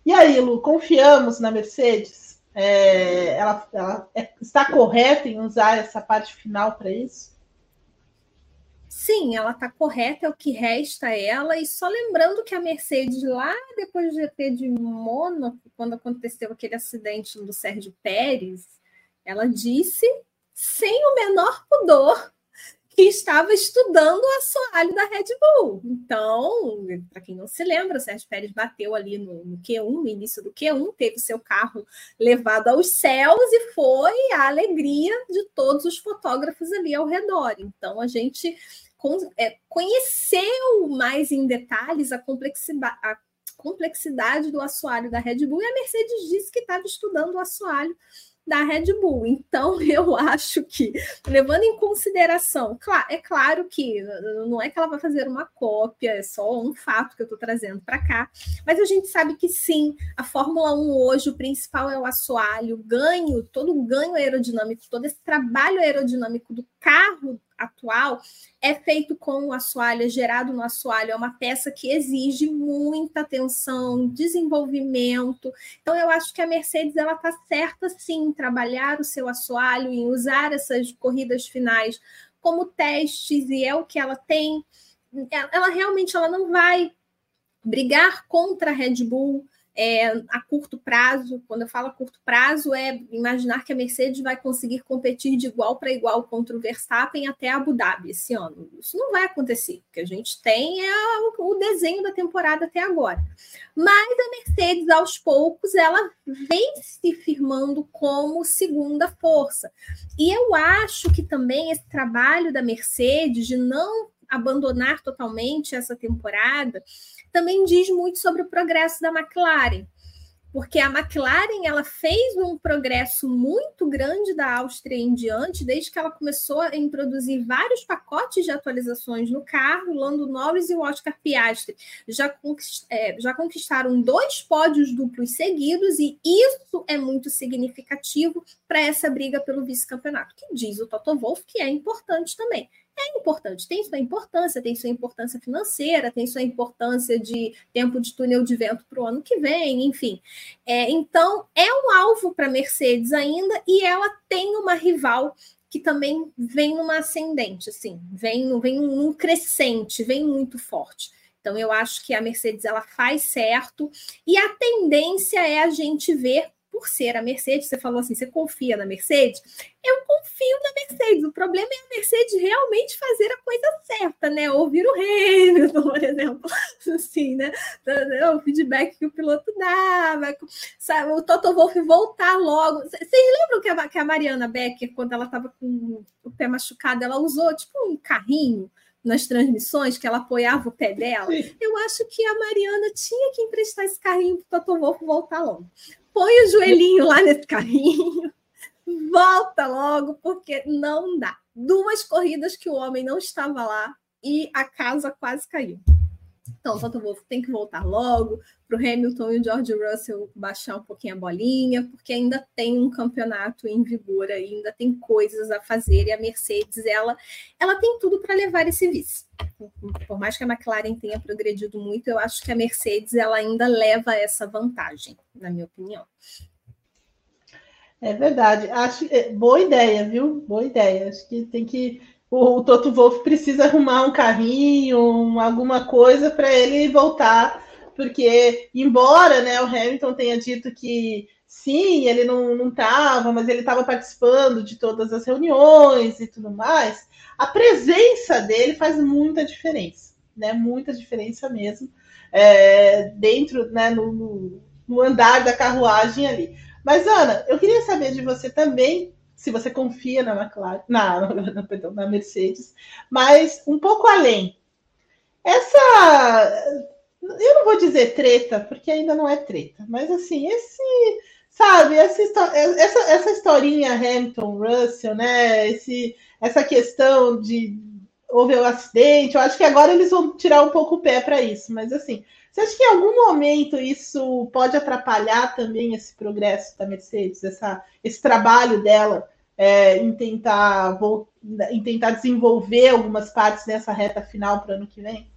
E aí, Lu, confiamos na Mercedes? É, ela, ela é, está correta em usar essa parte final para isso? Sim, ela está correta, é o que resta a ela. E só lembrando que a Mercedes, lá depois do GP de Mônaco, quando aconteceu aquele acidente do Sérgio Pérez, ela disse, sem o menor pudor, que estava estudando o assoalho da Red Bull. Então, para quem não se lembra, o Sérgio Pérez bateu ali no, no, Q1, no início do Q1, teve seu carro levado aos céus e foi a alegria de todos os fotógrafos ali ao redor. Então, a gente conheceu mais em detalhes a complexidade, a complexidade do assoalho da Red Bull e a Mercedes disse que estava estudando o assoalho da Red Bull. Então, <laughs> eu acho que, levando em consideração, é claro que não é que ela vai fazer uma cópia, é só um fato que eu estou trazendo para cá, mas a gente sabe que sim, a Fórmula 1 hoje, o principal é o assoalho, o ganho, todo o ganho aerodinâmico, todo esse trabalho aerodinâmico do carro atual é feito com o assoalho, é gerado no assoalho, é uma peça que exige muita atenção, desenvolvimento. Então, eu acho que a Mercedes ela está certa sim em trabalhar o seu assoalho, em usar essas corridas finais como testes, e é o que ela tem. Ela realmente ela não vai brigar contra a Red Bull, é, a curto prazo, quando eu falo a curto prazo, é imaginar que a Mercedes vai conseguir competir de igual para igual contra o Verstappen até Abu Dhabi esse ano. Isso não vai acontecer. O que a gente tem é o desenho da temporada até agora. Mas a Mercedes, aos poucos, ela vem se firmando como segunda força. E eu acho que também esse trabalho da Mercedes de não abandonar totalmente essa temporada também diz muito sobre o progresso da McLaren, porque a McLaren ela fez um progresso muito grande da Áustria em diante, desde que ela começou a introduzir vários pacotes de atualizações no carro. Lando Norris e o Oscar Piastri já, conquist, é, já conquistaram dois pódios duplos seguidos, e isso é muito significativo para essa briga pelo vice-campeonato, que diz o Toto Wolff que é importante também. É importante, tem sua importância, tem sua importância financeira, tem sua importância de tempo de túnel de vento para o ano que vem, enfim. É, então, é um alvo para a Mercedes ainda e ela tem uma rival que também vem numa ascendente, assim, vem, vem num crescente, vem muito forte. Então, eu acho que a Mercedes ela faz certo e a tendência é a gente ver por ser a Mercedes, você falou assim, você confia na Mercedes? Eu confio na Mercedes. O problema é a Mercedes realmente fazer a coisa certa, né? Ouvir o Hamilton, <laughs> por exemplo, assim, né? O feedback que o piloto dá, sabe? o Toto Wolff voltar logo. Vocês lembram que a, que a Mariana Becker, quando ela estava com o pé machucado, ela usou tipo um carrinho? nas transmissões, que ela apoiava o pé dela, eu acho que a Mariana tinha que emprestar esse carrinho para o Toto Wolff voltar logo põe o joelhinho lá nesse carrinho, volta logo, porque não dá. Duas corridas que o homem não estava lá e a casa quase caiu. Então, Wolff tem que voltar logo para o Hamilton e o George Russell baixar um pouquinho a bolinha, porque ainda tem um campeonato em vigor, ainda tem coisas a fazer e a Mercedes ela, ela tem tudo para levar esse vice. Por mais que a McLaren tenha progredido muito, eu acho que a Mercedes ela ainda leva essa vantagem, na minha opinião. É verdade. Acho é, boa ideia, viu? Boa ideia. Acho que tem que o, o Toto Wolff precisa arrumar um carrinho, um, alguma coisa para ele voltar, porque embora né, o Hamilton tenha dito que sim, ele não estava, mas ele estava participando de todas as reuniões e tudo mais, a presença dele faz muita diferença, né? Muita diferença mesmo é, dentro, né, no, no, andar da carruagem ali. Mas, Ana, eu queria saber de você também se você confia na McLaren, na, <laughs> na, perdão, na Mercedes, mas um pouco além. Essa, eu não vou dizer treta, porque ainda não é treta, mas assim, esse, sabe, essa, essa, essa historinha Hamilton, Russell, né, esse, essa questão de houve um acidente, eu acho que agora eles vão tirar um pouco o pé para isso, mas assim, você acha que em algum momento isso pode atrapalhar também esse progresso da Mercedes, essa, esse trabalho dela é, em, tentar, vou, em tentar desenvolver algumas partes nessa reta final para o ano que vem?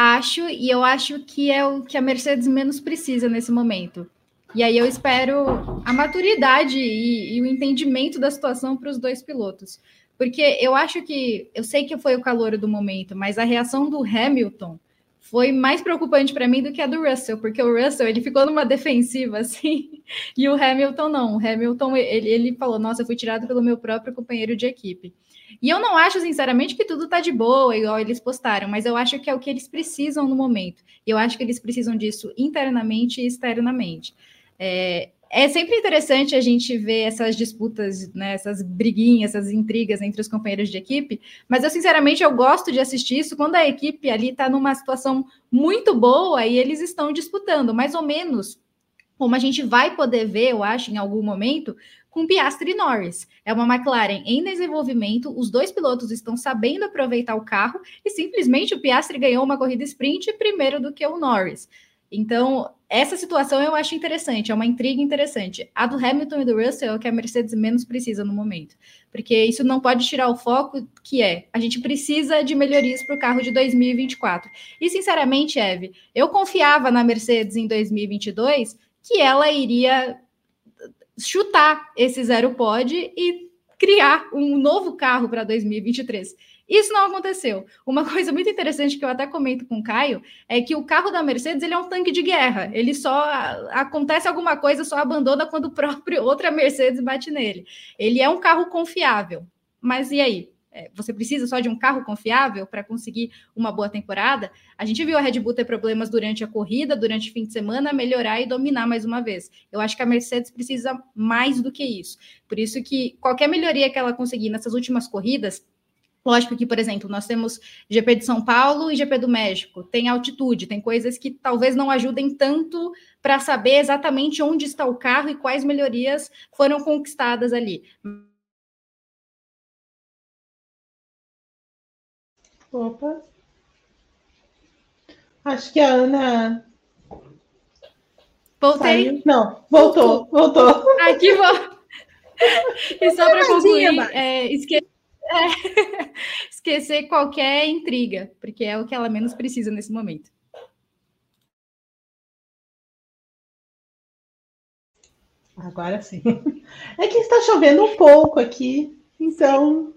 Acho, e eu acho que é o que a Mercedes menos precisa nesse momento. E aí eu espero a maturidade e, e o entendimento da situação para os dois pilotos. Porque eu acho que, eu sei que foi o calor do momento, mas a reação do Hamilton foi mais preocupante para mim do que a do Russell, porque o Russell ele ficou numa defensiva <laughs> assim, e o Hamilton não. O Hamilton ele, ele falou: Nossa, eu fui tirado pelo meu próprio companheiro de equipe. E eu não acho, sinceramente, que tudo tá de boa, igual eles postaram, mas eu acho que é o que eles precisam no momento. E eu acho que eles precisam disso internamente e externamente. É, é sempre interessante a gente ver essas disputas, né, essas briguinhas, essas intrigas entre os companheiros de equipe, mas eu sinceramente eu gosto de assistir isso quando a equipe ali está numa situação muito boa e eles estão disputando, mais ou menos como a gente vai poder ver, eu acho, em algum momento, com Piastri e Norris. É uma McLaren em desenvolvimento, os dois pilotos estão sabendo aproveitar o carro e simplesmente o Piastri ganhou uma corrida sprint primeiro do que o Norris. Então, essa situação eu acho interessante, é uma intriga interessante. A do Hamilton e do Russell é o que a Mercedes menos precisa no momento, porque isso não pode tirar o foco que é a gente precisa de melhorias para o carro de 2024. E sinceramente, Eve, eu confiava na Mercedes em 2022 que ela iria chutar esse zero pod e criar um novo carro para 2023. Isso não aconteceu. Uma <laughs> coisa muito interessante que eu até comento com o Caio é que o carro da Mercedes ele é um tanque de guerra. Ele só acontece alguma coisa, só abandona quando o próprio outra Mercedes bate nele. Ele é um carro confiável. Mas e aí? É, você precisa só de um carro confiável para conseguir uma boa temporada? A gente viu a Red Bull ter problemas durante a corrida, durante o fim de semana, melhorar e dominar mais uma vez. Eu acho que a Mercedes precisa mais do que isso. Por isso que qualquer melhoria que ela conseguir nessas últimas corridas, Lógico que, por exemplo, nós temos GP de São Paulo e GP do México, tem altitude, tem coisas que talvez não ajudem tanto para saber exatamente onde está o carro e quais melhorias foram conquistadas ali. Opa. Acho que a Ana. Voltei? Saiu. Não, voltou, voltou. Aqui vou. <laughs> E só para concluir, é, esqueci é, é. <laughs> esquecer qualquer intriga, porque é o que ela menos precisa nesse momento. Agora sim. <laughs> É que está chovendo um pouco aqui, então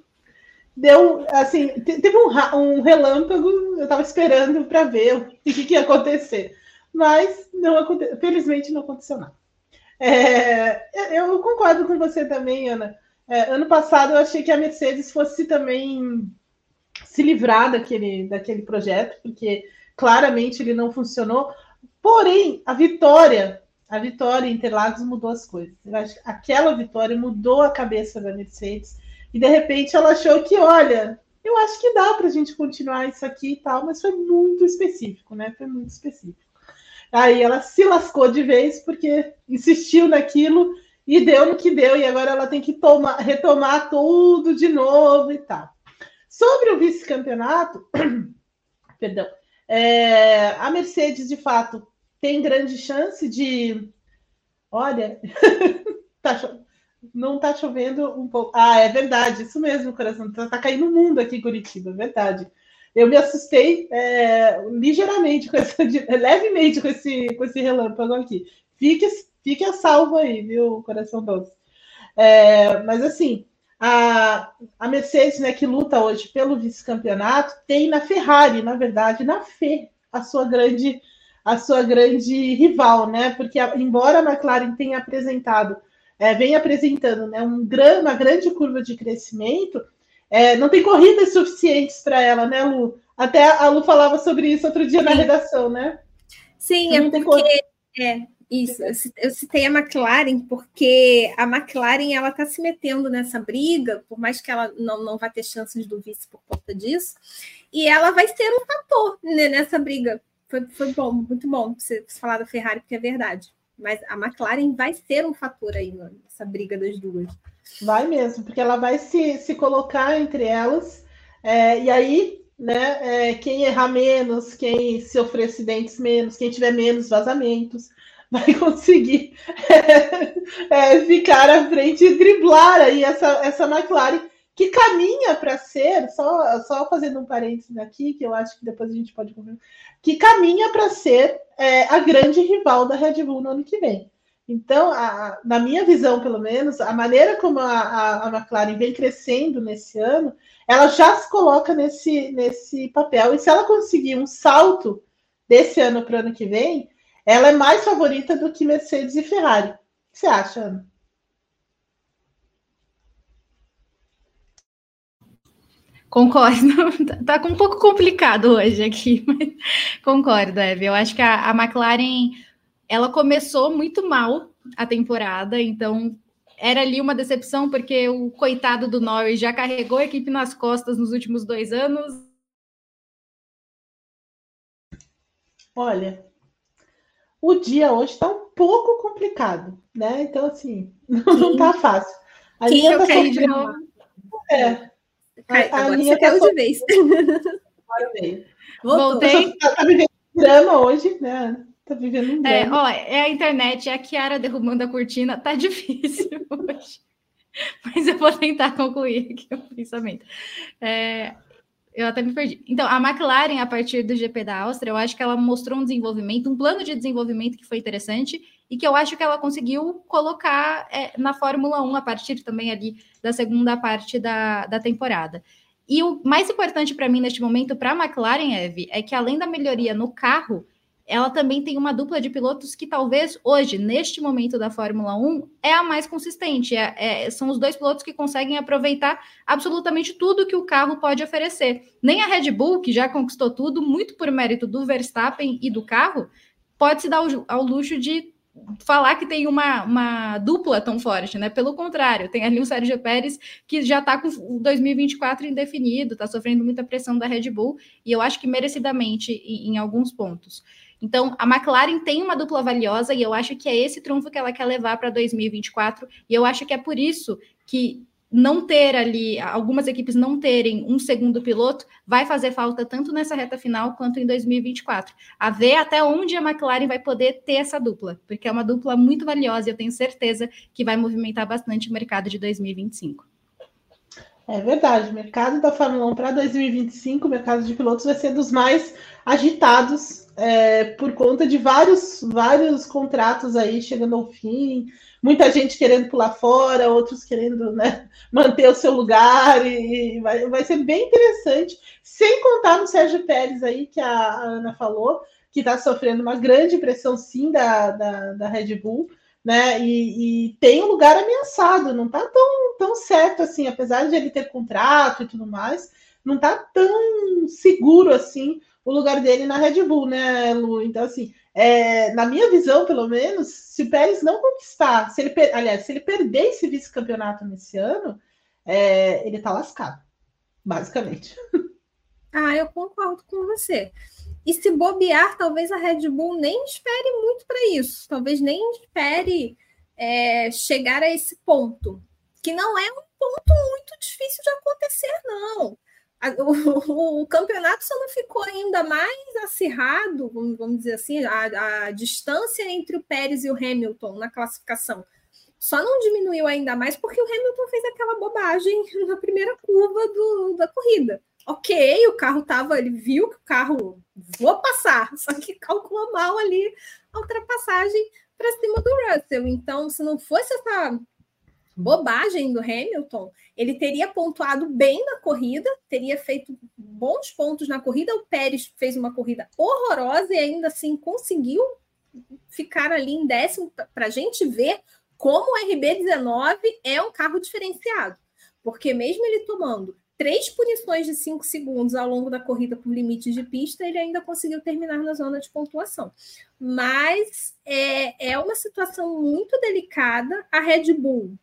deu assim, teve um, um relâmpago, eu estava esperando para ver o <laughs> que, que, ia acontecer, mas não aconte, felizmente não aconteceu nada. É, eu concordo com você também, Ana. É, ano passado eu achei que a Mercedes fosse também se livrar daquele, daquele projeto, porque claramente ele não funcionou. Porém, a vitória, a vitória em Interlagos mudou as coisas. Aquela vitória mudou a cabeça da Mercedes e de repente ela achou que, olha, eu acho que dá para a gente continuar isso aqui e tal, mas foi muito específico, né? Foi muito específico. Aí ela se lascou de vez porque insistiu naquilo e deu no que deu, e agora ela tem que tomar, retomar tudo de novo e tal. Sobre o vice-campeonato, <clears throat> perdão, é, a Mercedes de fato tem grande chance de. Olha, <laughs> tá, não está chovendo um pouco. Ah, é verdade, isso mesmo, coração. Está tá caindo o mundo aqui em Curitiba, é verdade. Eu me assustei é, ligeiramente, com essa, <laughs> levemente com esse, com esse relâmpago aqui. Fique, fique a salvo aí, viu, coração doce. É, mas assim, a, a Mercedes, né, que luta hoje pelo vice-campeonato, tem na Ferrari, na verdade, na Fê, a sua grande a sua grande rival, né? Porque embora a McLaren tenha apresentado é, vem apresentando né, um, uma grande curva de crescimento, é, não tem corridas suficientes para ela, né, Lu? Até a Lu falava sobre isso outro dia Sim. na redação, né? Sim, é porque. É, isso, eu citei a McLaren porque a McLaren ela está se metendo nessa briga, por mais que ela não, não vá ter chances do vice por conta disso, e ela vai ser um fator né, nessa briga. Foi, foi bom, muito bom você falar da Ferrari, porque é verdade mas a McLaren vai ser um fator aí nessa briga das duas. Vai mesmo, porque ela vai se, se colocar entre elas, é, e aí, né, é, quem errar menos, quem sofrer acidentes menos, quem tiver menos vazamentos, <laughs> vai conseguir <laughs> é, ficar à frente e driblar aí essa, essa McLaren, que caminha para ser, só, só fazendo um parênteses aqui, que eu acho que depois a gente pode que caminha para ser é, a grande rival da Red Bull no ano que vem. Então, a, na minha visão, pelo menos, a maneira como a, a, a, McLaren vem crescendo nesse ano, ela já se coloca nesse, nesse papel. E se ela conseguir um salto desse ano para o ano que vem, ela é mais favorita do que Mercedes e Ferrari. O que você acha, Ana? Concordo. <laughs> Tá, um pouco complicado hoje aqui, <laughs> mas concordo, Eve. Eu acho que a, a McLaren ela começou muito mal a temporada, então era ali uma decepção, porque o coitado do Norris já carregou a equipe nas costas nos últimos dois anos. Olha, o dia hoje está um pouco complicado, né? Então, assim, não, <laughs> não tá fácil. A Quem linha tá de novo? É, Cai, agora você caiu <laughs> tá de vez. Voltei. Tá, tá vivendo um drama hoje, né? Tá vivendo um é, drama. É, ó, é a internet, é a Kiara derrubando a cortina. Tá <laughs> difícil hoje. Mas eu vou tentar concluir aqui o pensamento. É, eu até me perdi. Então, a McLaren, a partir do GP da Áustria, eu acho que ela mostrou um desenvolvimento, um plano de desenvolvimento que foi interessante e que eu acho que ela conseguiu colocar é, na Fórmula 1 a partir também ali da segunda parte da, da temporada. E o mais importante para mim neste momento, para a McLaren, Eve, é que além da melhoria no carro, ela também tem uma dupla de pilotos que talvez hoje, neste momento da Fórmula 1, é a mais consistente. É, é, são os dois pilotos que conseguem aproveitar absolutamente tudo que o carro pode oferecer. Nem a Red Bull, que já conquistou tudo, muito por mérito do Verstappen e do carro, pode se dar ao, ao luxo de falar que tem uma, uma dupla tão forte, né? Pelo contrário, tem ali o Sérgio Pérez que já está com o 2024 indefinido, está sofrendo muita pressão da Red Bull, e eu acho que merecidamente em, em alguns pontos. Então, a McLaren tem uma dupla valiosa e eu acho que é esse trunfo que ela quer levar para 2024. E eu acho que é por isso que não ter ali, algumas equipes não terem um segundo piloto, vai fazer falta tanto nessa reta final quanto em 2024. A ver até onde a McLaren vai poder ter essa dupla, porque é uma dupla muito valiosa e eu tenho certeza que vai movimentar bastante o mercado de 2025. É verdade, o mercado da Fórmula 1 para 2025, o mercado de pilotos vai ser dos mais agitados é, por conta de vários, vários contratos aí chegando ao fim, muita gente querendo pular fora, outros querendo né, manter o seu lugar, e, e vai, vai, ser bem interessante, sem contar no Sérgio Pérez aí, que a, a Ana falou, que está sofrendo uma grande pressão sim da, da, da Red Bull, né? E, e, tem um lugar ameaçado, não está tão, tão certo assim, apesar de ele ter contrato e tudo mais, não está tão seguro assim o lugar dele na Red Bull, né, Lu? Então, assim, é, na minha visão, pelo menos, se o Pérez não conquistar, se ele, aliás, se ele perder esse vice-campeonato nesse ano, é, ele tá lascado, basicamente. Ah, eu concordo com você. E se bobear, talvez a Red Bull nem espere muito para isso, talvez nem espere é, chegar a esse ponto, que não é um ponto muito difícil de acontecer, não <laughs> o, o, campeonato só não ficou ainda mais acirrado, vamos, vamos dizer assim, a, a, distância entre o Pérez e o Hamilton na classificação só não diminuiu ainda mais porque o Hamilton fez aquela bobagem <laughs> na primeira curva do, da corrida. Ok, o carro estava, ele viu que o carro vou passar, <laughs> só que calculou mal ali a ultrapassagem para cima do Russell. Então, se não fosse essa bobagem do Hamilton, ele teria pontuado bem na corrida, teria feito bons pontos na corrida. O Pérez fez uma corrida horrorosa e ainda assim conseguiu ficar ali em décimo para a gente ver como o RB19 é um carro diferenciado. Porque mesmo ele tomando três punições de cinco segundos ao longo da corrida por limites de pista, ele ainda conseguiu terminar na zona de pontuação. Mas é, é uma situação muito delicada. A Red Bull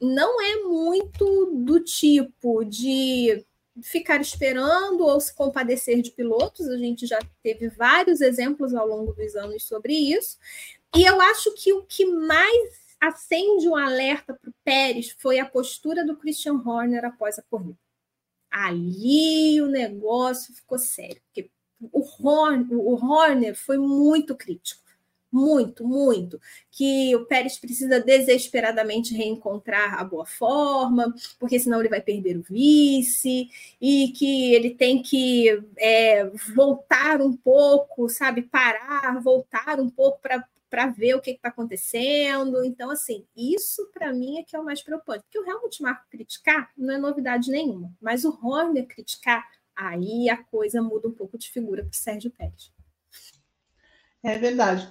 não é muito do tipo de ficar esperando ou se compadecer de pilotos. A gente já teve vários exemplos ao longo dos anos sobre isso. E eu acho que o que mais acende um alerta para o Pérez foi a postura do Christian Horner após a corrida. Ali o negócio ficou sério, porque o Horner, o Horner foi muito crítico muito, muito, que o Pérez precisa desesperadamente reencontrar a boa forma, porque senão ele vai perder o vice, e que ele tem que é, voltar um pouco, sabe, parar, voltar um pouco para para ver o que está acontecendo. Então, assim, isso para mim é que é o mais preocupante. Porque o Helmut Marko criticar não é novidade nenhuma, mas o Horner criticar, aí a coisa muda um pouco de figura para o Sérgio Pérez. É verdade,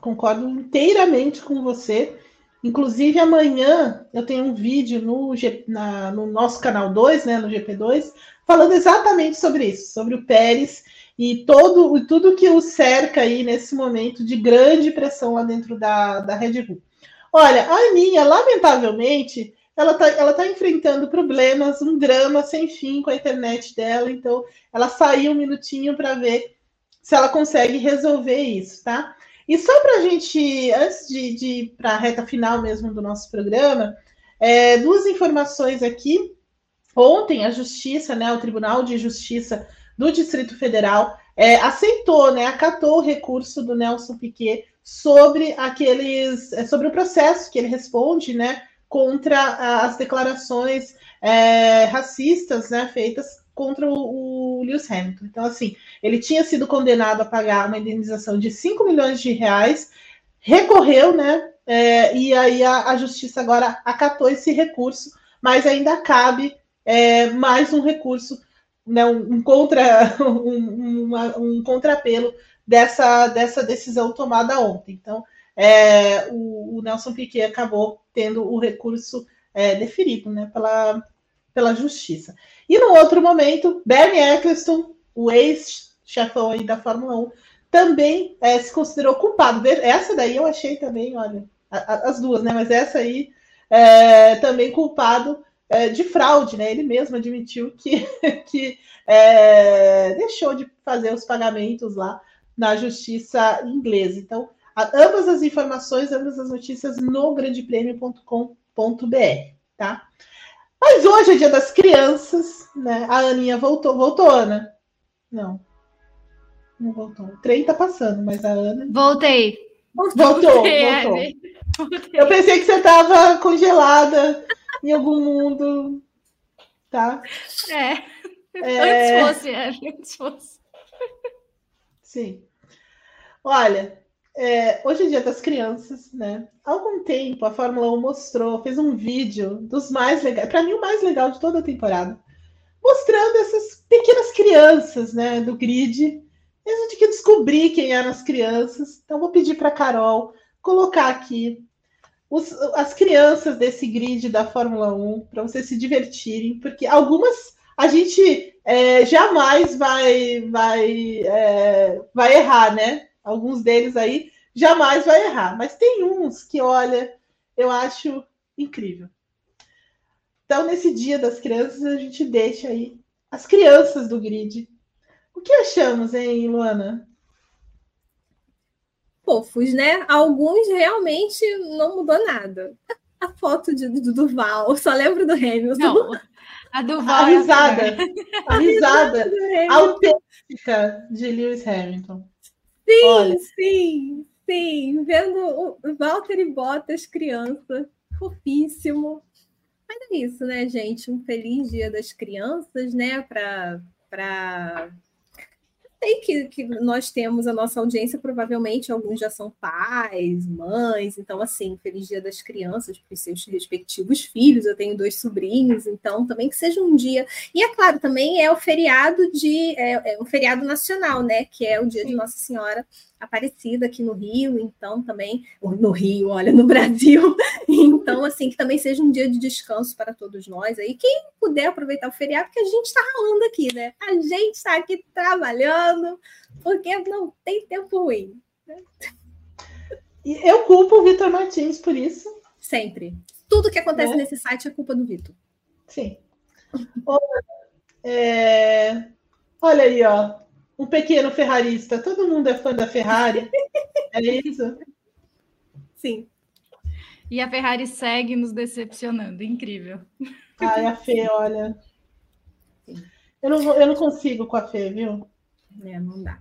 concordo inteiramente com você. Inclusive, amanhã eu tenho um vídeo no, na, no nosso canal 2, né, no GP2, falando exatamente sobre isso, sobre o Pérez e todo, tudo que o cerca aí nesse momento de grande pressão lá dentro da, da Red Bull. Olha, a Aninha, lamentavelmente, ela está ela tá enfrentando problemas, um drama sem fim com a internet dela, então ela saiu um minutinho para ver se ela consegue resolver isso, tá? E só para a gente, antes de, de ir para a reta final mesmo do nosso programa, é, duas informações aqui. Ontem, a Justiça, né, o Tribunal de Justiça do Distrito Federal, é, aceitou, né, acatou o recurso do Nelson Piquet sobre aqueles, é, sobre o processo que ele responde, né, contra as declarações é, racistas, né, feitas contra o, o Lewis Hamilton. Então, assim, ele tinha sido condenado a pagar uma indenização de 5 milhões de reais, recorreu, né? É, e aí a, a, justiça agora acatou esse recurso, mas ainda cabe é, mais um recurso, né, um, um contra <laughs> um, uma, um contrapelo dessa, dessa decisão tomada ontem. Então, é, o, o, Nelson Piquet acabou tendo o recurso é, deferido né, pela, pela justiça. E no outro momento, Bernie Eccleston, o ex-chefão aí da Fórmula 1, também é, se considerou culpado. Essa daí eu achei também, olha, as duas, né? Mas essa aí é, também culpado é, de fraude, né? Ele mesmo admitiu que, <laughs> que é, deixou de fazer os pagamentos lá na justiça inglesa. Então, ambas as informações, ambas as notícias no grandepremio.com.br, tá? Mas hoje é dia das crianças, né? A Aninha voltou. Voltou, Ana? Não. Não voltou. O trem tá passando, mas a Ana. Voltei. Voltou, Voltei, voltou. Eu pensei que você estava congelada em algum mundo. tá? É. é... Antes fosse, é, antes fosse. Sim. Olha, é, hoje é dia das crianças, né? Há algum tempo a Fórmula 1 mostrou, fez um vídeo dos mais legais, para mim o mais legal de toda a temporada, mostrando essas pequenas crianças, né, do grid. E a gente que descobrir quem eram as crianças. Então vou pedir para Carol colocar aqui os, as crianças desse grid da Fórmula 1 para vocês se divertirem, porque algumas a gente é, jamais vai vai é, vai errar, né? Alguns deles aí, jamais vai errar. Mas tem uns que, olha, eu acho incrível. Então, nesse dia das crianças, a gente deixa aí as crianças do grid. O que achamos, hein, Luana? Fofos, né? Alguns realmente não mudou nada. <laughs> A foto de, do Duval, só lembro do Hamilton. Não, a Duval. A é risada. A risada <laughs> autêntica de Lewis Hamilton. Sim, Olha. sim, sim. Vendo o Walter e Bottas, criança, fofíssimo. Mas é isso, né, gente? Um feliz dia das crianças, né? Para sei que, que nós temos a nossa audiência, provavelmente alguns já são pais, mães, então, assim, feliz dia das crianças para os seus respectivos filhos. Eu tenho dois sobrinhos, então também que seja um dia. E é claro, também é o feriado de é, é um feriado nacional, né? Que é o dia Sim. de Nossa Senhora Aparecida aqui no Rio, então também, no Rio, olha, no <laughs> Brasil. Então, assim, que também seja um dia de descanso para todos nós aí. Quem puder aproveitar o feriado, porque a gente está ralando aqui, né? A gente está aqui trabalhando, porque não tem tempo ruim. E eu culpo o Vitor Martins por isso. Sempre. Tudo que acontece é. nesse site é culpa do Vitor. Sim. É... Olha aí, ó um pequeno ferrarista. Todo mundo é fã da Ferrari. é isso? Sim. E a Ferrari segue nos decepcionando. Incrível. Ai, a Fê, olha. Eu não, eu não consigo com a Fê, viu? É, não dá.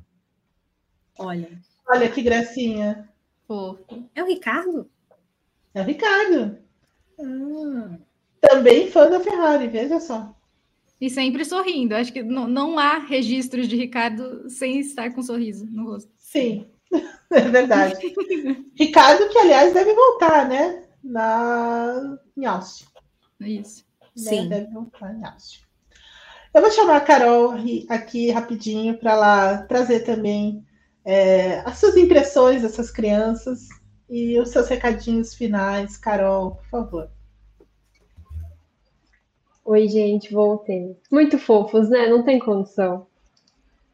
Olha. Olha que gracinha. Fofo. É o Ricardo? É o Ricardo. Hum. Também fã da Ferrari, veja só. E sempre sorrindo. Acho que não, não há registros de Ricardo sem estar com um sorriso no rosto. Sim, <laughs> é verdade. Ricardo, que aliás deve voltar, né? Na... Em Austin. Isso. Né? Sim. Deve voltar em Austin. Eu vou chamar a Carol aqui rapidinho para ela trazer também é, as suas impressões dessas crianças e os seus recadinhos finais. Carol, por favor. Oi, gente, voltei. Muito fofos, né? Não tem condição.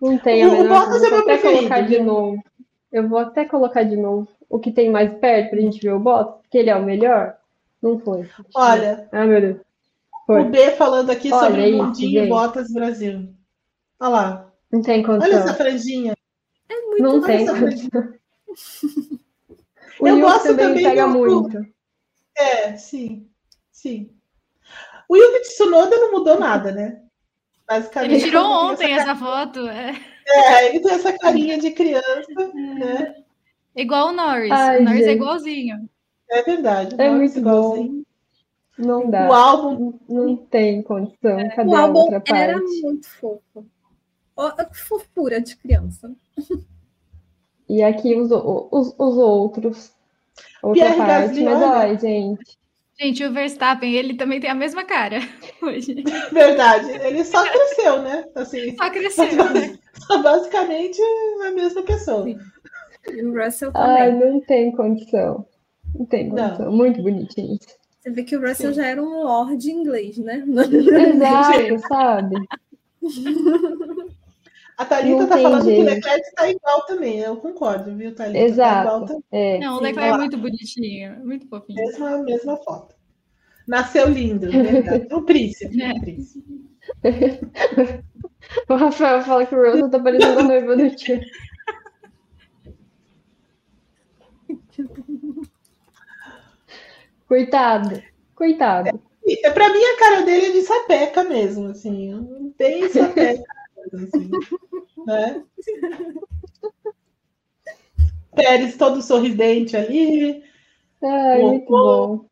Não tem a o, menor o Vou até colocar de novo. Eu vou até colocar de novo o que tem mais perto pra gente ver o Bottas, porque ele é o melhor. Não foi. Olha. Ah, meu Deus. Foi. O B falando aqui Olha sobre o Mundinho Bottas Brasil. Olha lá. Não tem condição. Olha essa franjinha. É muito Não tem condição. <laughs> Eu gosto também, também pega do... muito. É, sim. Sim. O Yuki Tsunoda não mudou nada, né? Basicamente. Ele tirou ontem essa, essa foto. É. é, ele tem essa carinha de criança, né? Igual o Norris. Ai, o Norris é gente. é igualzinho. É verdade. É muito igualzinho. Bom. Não dá. O álbum não tem condição. É. Cadê o álbum outra parte? era muito fofo. Fofura de criança. E aqui os, os, os outros. Outra Pierre parte. Gasly, Mas olha, gente. Gente, o Verstappen, ele também tem a mesma cara <laughs> hoje. Verdade. Ele só cresceu, né? Assim, <laughs> só cresceu. Só, né? só basicamente a mesma pessoa. Sim. E o Russell também. Ai, não tem condição. Não tem condição. Não. Muito bonitinho. Você vê que o Russell Sim. já era um lord inglês, né? Exato, sabe? <laughs> A Thalita tá falando jeito. que o Leclerc está igual também, eu concordo, viu, Thalita? Tá Exato. Tá é. Não, o Leclerc é muito bonitinho, muito fofinho. Mesma, mesma foto. Nasceu lindo, verdade. <laughs> O príncipe. É. O, príncipe. <laughs> o Rafael fala que o Russell tá parecendo a noiva do tio. <laughs> Coitado, coitado. É, pra mim, a cara dele é de sapeca mesmo, assim, bem sapeca. Assim, né? Pérez todo sorridente ali. Ai, muito bom.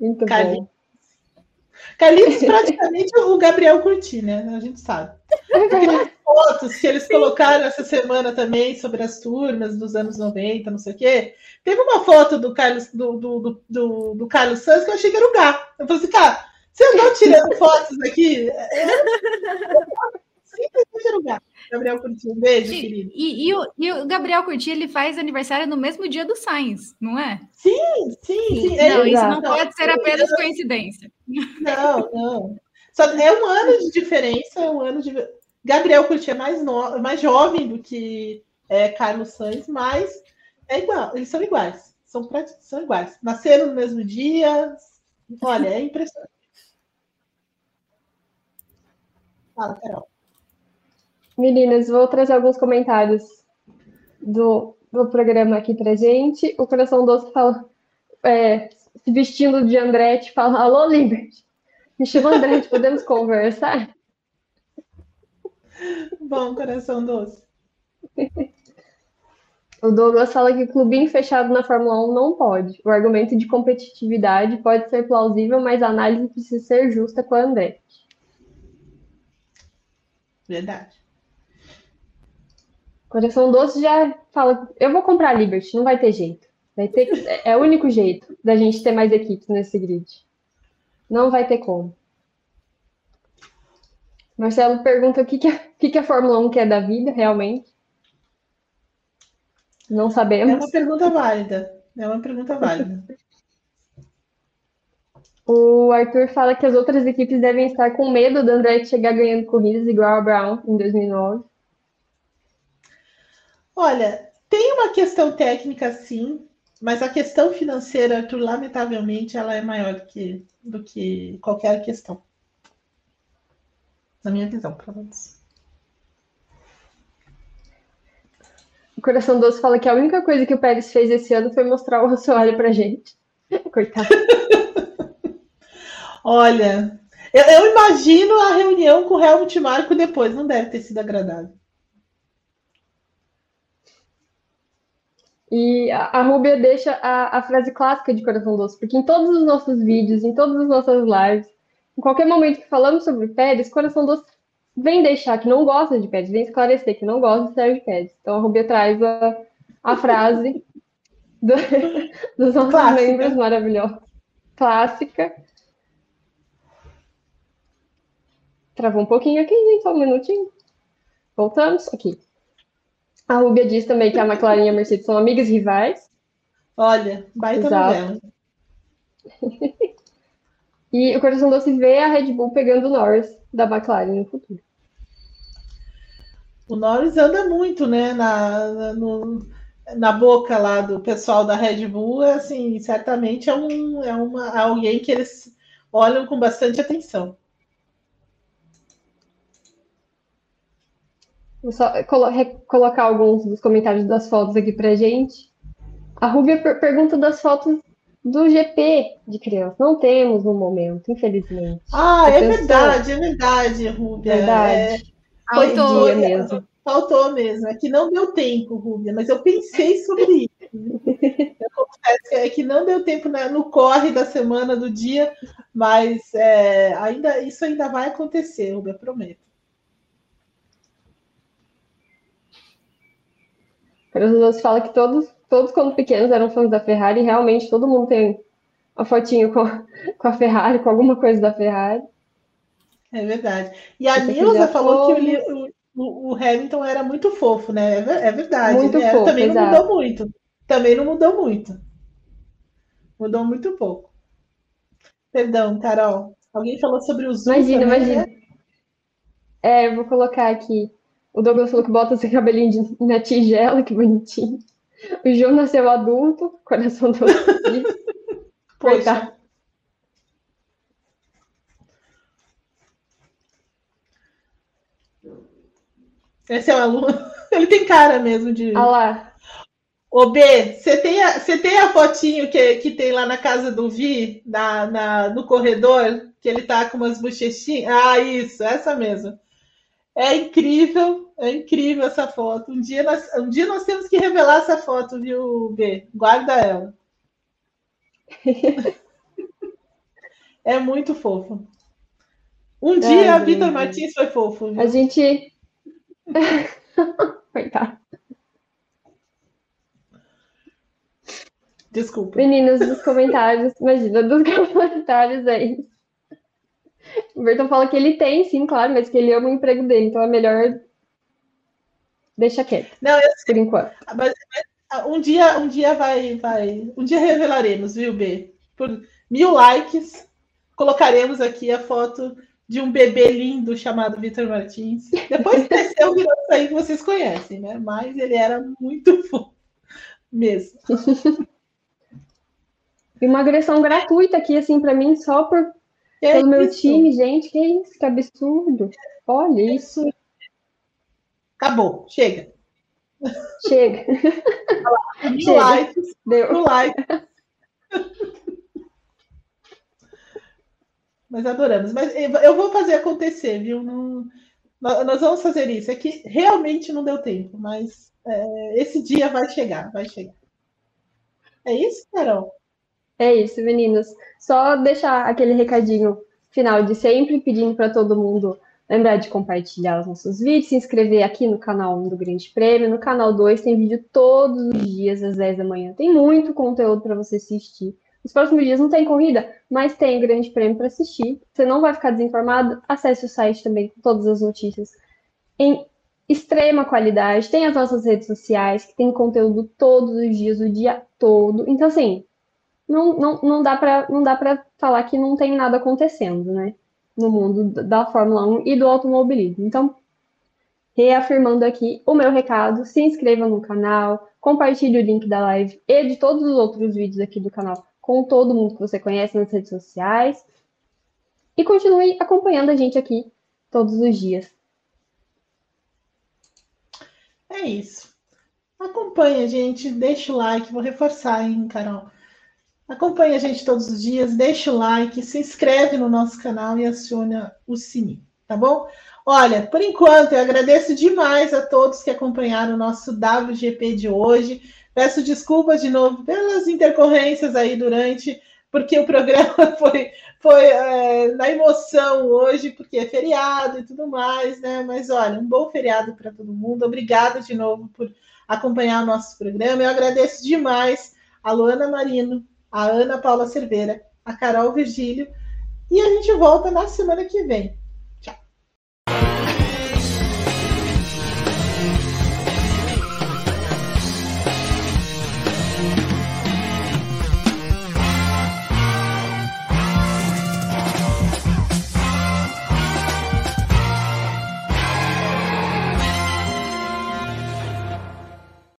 Muito bom. Carlinhos praticamente o Gabriel Curti, né? A gente sabe. Aquelas fotos que eles colocaram essa semana também sobre as turmas dos anos 90, não sei o quê. Teve uma foto do Carlos, do, do, do, do Carlos Santos que eu achei que era o gato. Eu falei assim, cara, você andou tirando fotos aqui? É... Simplesmente era o gato. Gabriel Curti, um beijo, Sim, querido. E, e, o, e o Gabriel Curti, ele faz aniversário no mesmo dia do Sainz, não é? Sim, sim, sim. Não, é, isso não exato. pode ser apenas coincidência. Não, não. Só é um ano de diferença, é um ano de. Gabriel Curti é mais, no... mais jovem do que é, Carlos Sainz, mas é igual, eles são iguais. São, praticamente, são iguais. Nasceram no mesmo dia. Olha, é impressionante. Fala, Carol. Meninas, vou trazer alguns comentários do, do programa aqui pra gente. O Coração Doce fala, é, se vestindo de Andretti, fala: Alô, Liberty. Me chama Andretti, podemos conversar? Bom, coração doce. <laughs> O Douglas fala que clubinho fechado na Fórmula 1 não pode. O argumento de competitividade pode ser plausível, mas a análise precisa ser justa com a Andretti. Verdade. Coração Doce já fala: eu vou comprar a Liberty, não vai ter jeito. Vai ter, é o único jeito da gente ter mais equipes nesse grid. Não vai ter como. Marcelo pergunta o que, que, que, que a Fórmula 1 quer da vida, realmente. Não É sabemos. uma pergunta válida. É uma pergunta válida. <laughs> O Arthur fala que as outras equipes devem estar com medo do Andretti chegar ganhando corridas igual a Brown em 2009. Olha, tem uma questão técnica, sim, mas a questão financeira, Arthur, lamentavelmente, ela é maior do que, do que qualquer questão. Na minha visão, pelo menos. O Coração Doce fala que a única coisa que o Pérez fez esse ano foi mostrar o assoalho pra gente. <laughs> Coitado. Olha, eu, eu imagino a reunião com o Helmut Marko depois, não deve ter sido agradável. E a, a Rúbia deixa a, a frase clássica de Coração Doce, porque em todos os nossos vídeos, em todas as nossas lives, em qualquer momento que falamos sobre Pérez, Coração Doce vem deixar que não gosta de Pérez, vem esclarecer que não gosta de Sérgio Pérez. Então a Rúbia traz a, a frase <laughs> do- dos nossos Clássica. membros maravilhosos. Clássica. Travou um pouquinho aqui, gente, só um minutinho. Voltamos aqui. A Rúbia diz também que a McLaren e a Mercedes são amigas rivais. Olha, baita Exato. novela. <laughs> E o Coração Doce vê a Red Bull pegando o Norris da McLaren no futuro. O Norris anda muito, né, na, na, no- na boca lá do pessoal da Red Bull, é assim, certamente é, um, é uma, alguém que eles olham com bastante atenção. Vou só colo- colocar alguns dos comentários das fotos aqui pra gente. A Rúbia per- pergunta das fotos do GP de criança. Não temos no momento, infelizmente. Ah, é verdade, é verdade, Rúbia. Verdade. É, Faltou. Dia mesmo. Faltou mesmo, é que não deu tempo, Rúbia, mas eu pensei sobre isso. <laughs> Eu confesso que é que não deu tempo né, no corre da semana, do dia, mas é, ainda, isso ainda vai acontecer, Rúbia, prometo. Doce fala que todos, todos, quando pequenos, eram fãs da Ferrari. E realmente, todo mundo tem uma fotinho com, com a Ferrari, com alguma coisa da Ferrari. É verdade. E a Nilza falou que o, fomos. o- o Hamilton era muito fofo, né? É é verdade. Muito era- fofo, também não exato. mudou muito. Também não mudou muito. Mudou muito pouco. Perdão, Carol. Alguém falou sobre o Zoom Imagina, também, imagina. né? É, eu vou colocar aqui. O Douglas falou que bota seu cabelinho de- na tigela, que bonitinho. O João nasceu adulto, coração. <laughs> Poxa, Coitado. esse é um aluno. <laughs> Ele tem cara mesmo de. Ah lá, Ô, B, você tem a, você tem a fotinho que, que tem lá na casa do Vi, na, na, no corredor, que ele tá com umas bochechinhas? Ah, isso, essa mesmo. É incrível, é incrível essa foto. Um dia nós, um dia nós temos que revelar essa foto, viu, B? Guarda ela. <laughs> É muito fofo. Um dia a Vitor Martins foi fofo. Viu? A gente. <laughs> Coitado. Desculpa. Meninas dos comentários, imagina, dos <laughs> comentários aí. O Berton fala que ele tem, sim, claro, mas que ele ama o emprego dele, então é melhor deixa quieto. Não, eu sei. Por enquanto. Mas, mas, um dia, um dia vai, vai. Um dia revelaremos, viu, B? Por mil likes, colocaremos aqui a foto de um bebê lindo chamado Vitor Martins. Depois cresceu, virou isso aí que vocês conhecem, né? Mas ele era muito <laughs> fofo mesmo. <laughs> E uma agressão gratuita aqui, assim, para mim, só por que pelo meu time, gente. Que isso, que absurdo. Olha isso. Acabou, chega. Chega. Mil chega. likes. Deu. Mil likes. Mas adoramos. Mas eu vou fazer acontecer, viu? Não, nós vamos fazer isso. É que realmente não deu tempo, mas é, esse dia vai chegar, vai chegar. É isso, Carol? É isso, meninos. Só deixar aquele recadinho final de sempre, pedindo para todo mundo lembrar de compartilhar os nossos vídeos, se inscrever aqui no canal 1 do Grande Prêmio. No canal 2 tem vídeo todos os dias às 10 da manhã. Tem muito conteúdo para você assistir. Nos próximos dias não tem corrida, mas tem Grande Prêmio para assistir. Você não vai ficar desinformado? Acesse o site também com todas as notícias em extrema qualidade. Tem as nossas redes sociais, que tem conteúdo todos os dias, o dia todo. Então, assim, não, não, não dá para falar que não tem nada acontecendo, né? No mundo da Fórmula 1 e do automobilismo. Então, reafirmando aqui o meu recado, se inscreva no canal, compartilhe o link da live e de todos os outros vídeos aqui do canal com todo mundo que você conhece nas redes sociais. E continue acompanhando a gente aqui todos os dias. É isso. Acompanhe a gente, deixa o like, vou reforçar, hein, Carol. Acompanhe a gente todos os dias, deixa o like, se inscreve no nosso canal e aciona o sininho, tá bom? Olha, por enquanto, eu agradeço demais a todos que acompanharam o nosso WGP de hoje. Peço desculpas de novo pelas intercorrências aí durante, porque o programa <laughs> foi, foi é, na emoção hoje, porque é feriado e tudo mais, né? Mas olha, um bom feriado para todo mundo. Obrigada de novo por acompanhar o nosso programa. Eu agradeço demais a Luana Marino, a Ana Paula Cerveira, a Carol Virgílio, e a gente volta na semana que vem.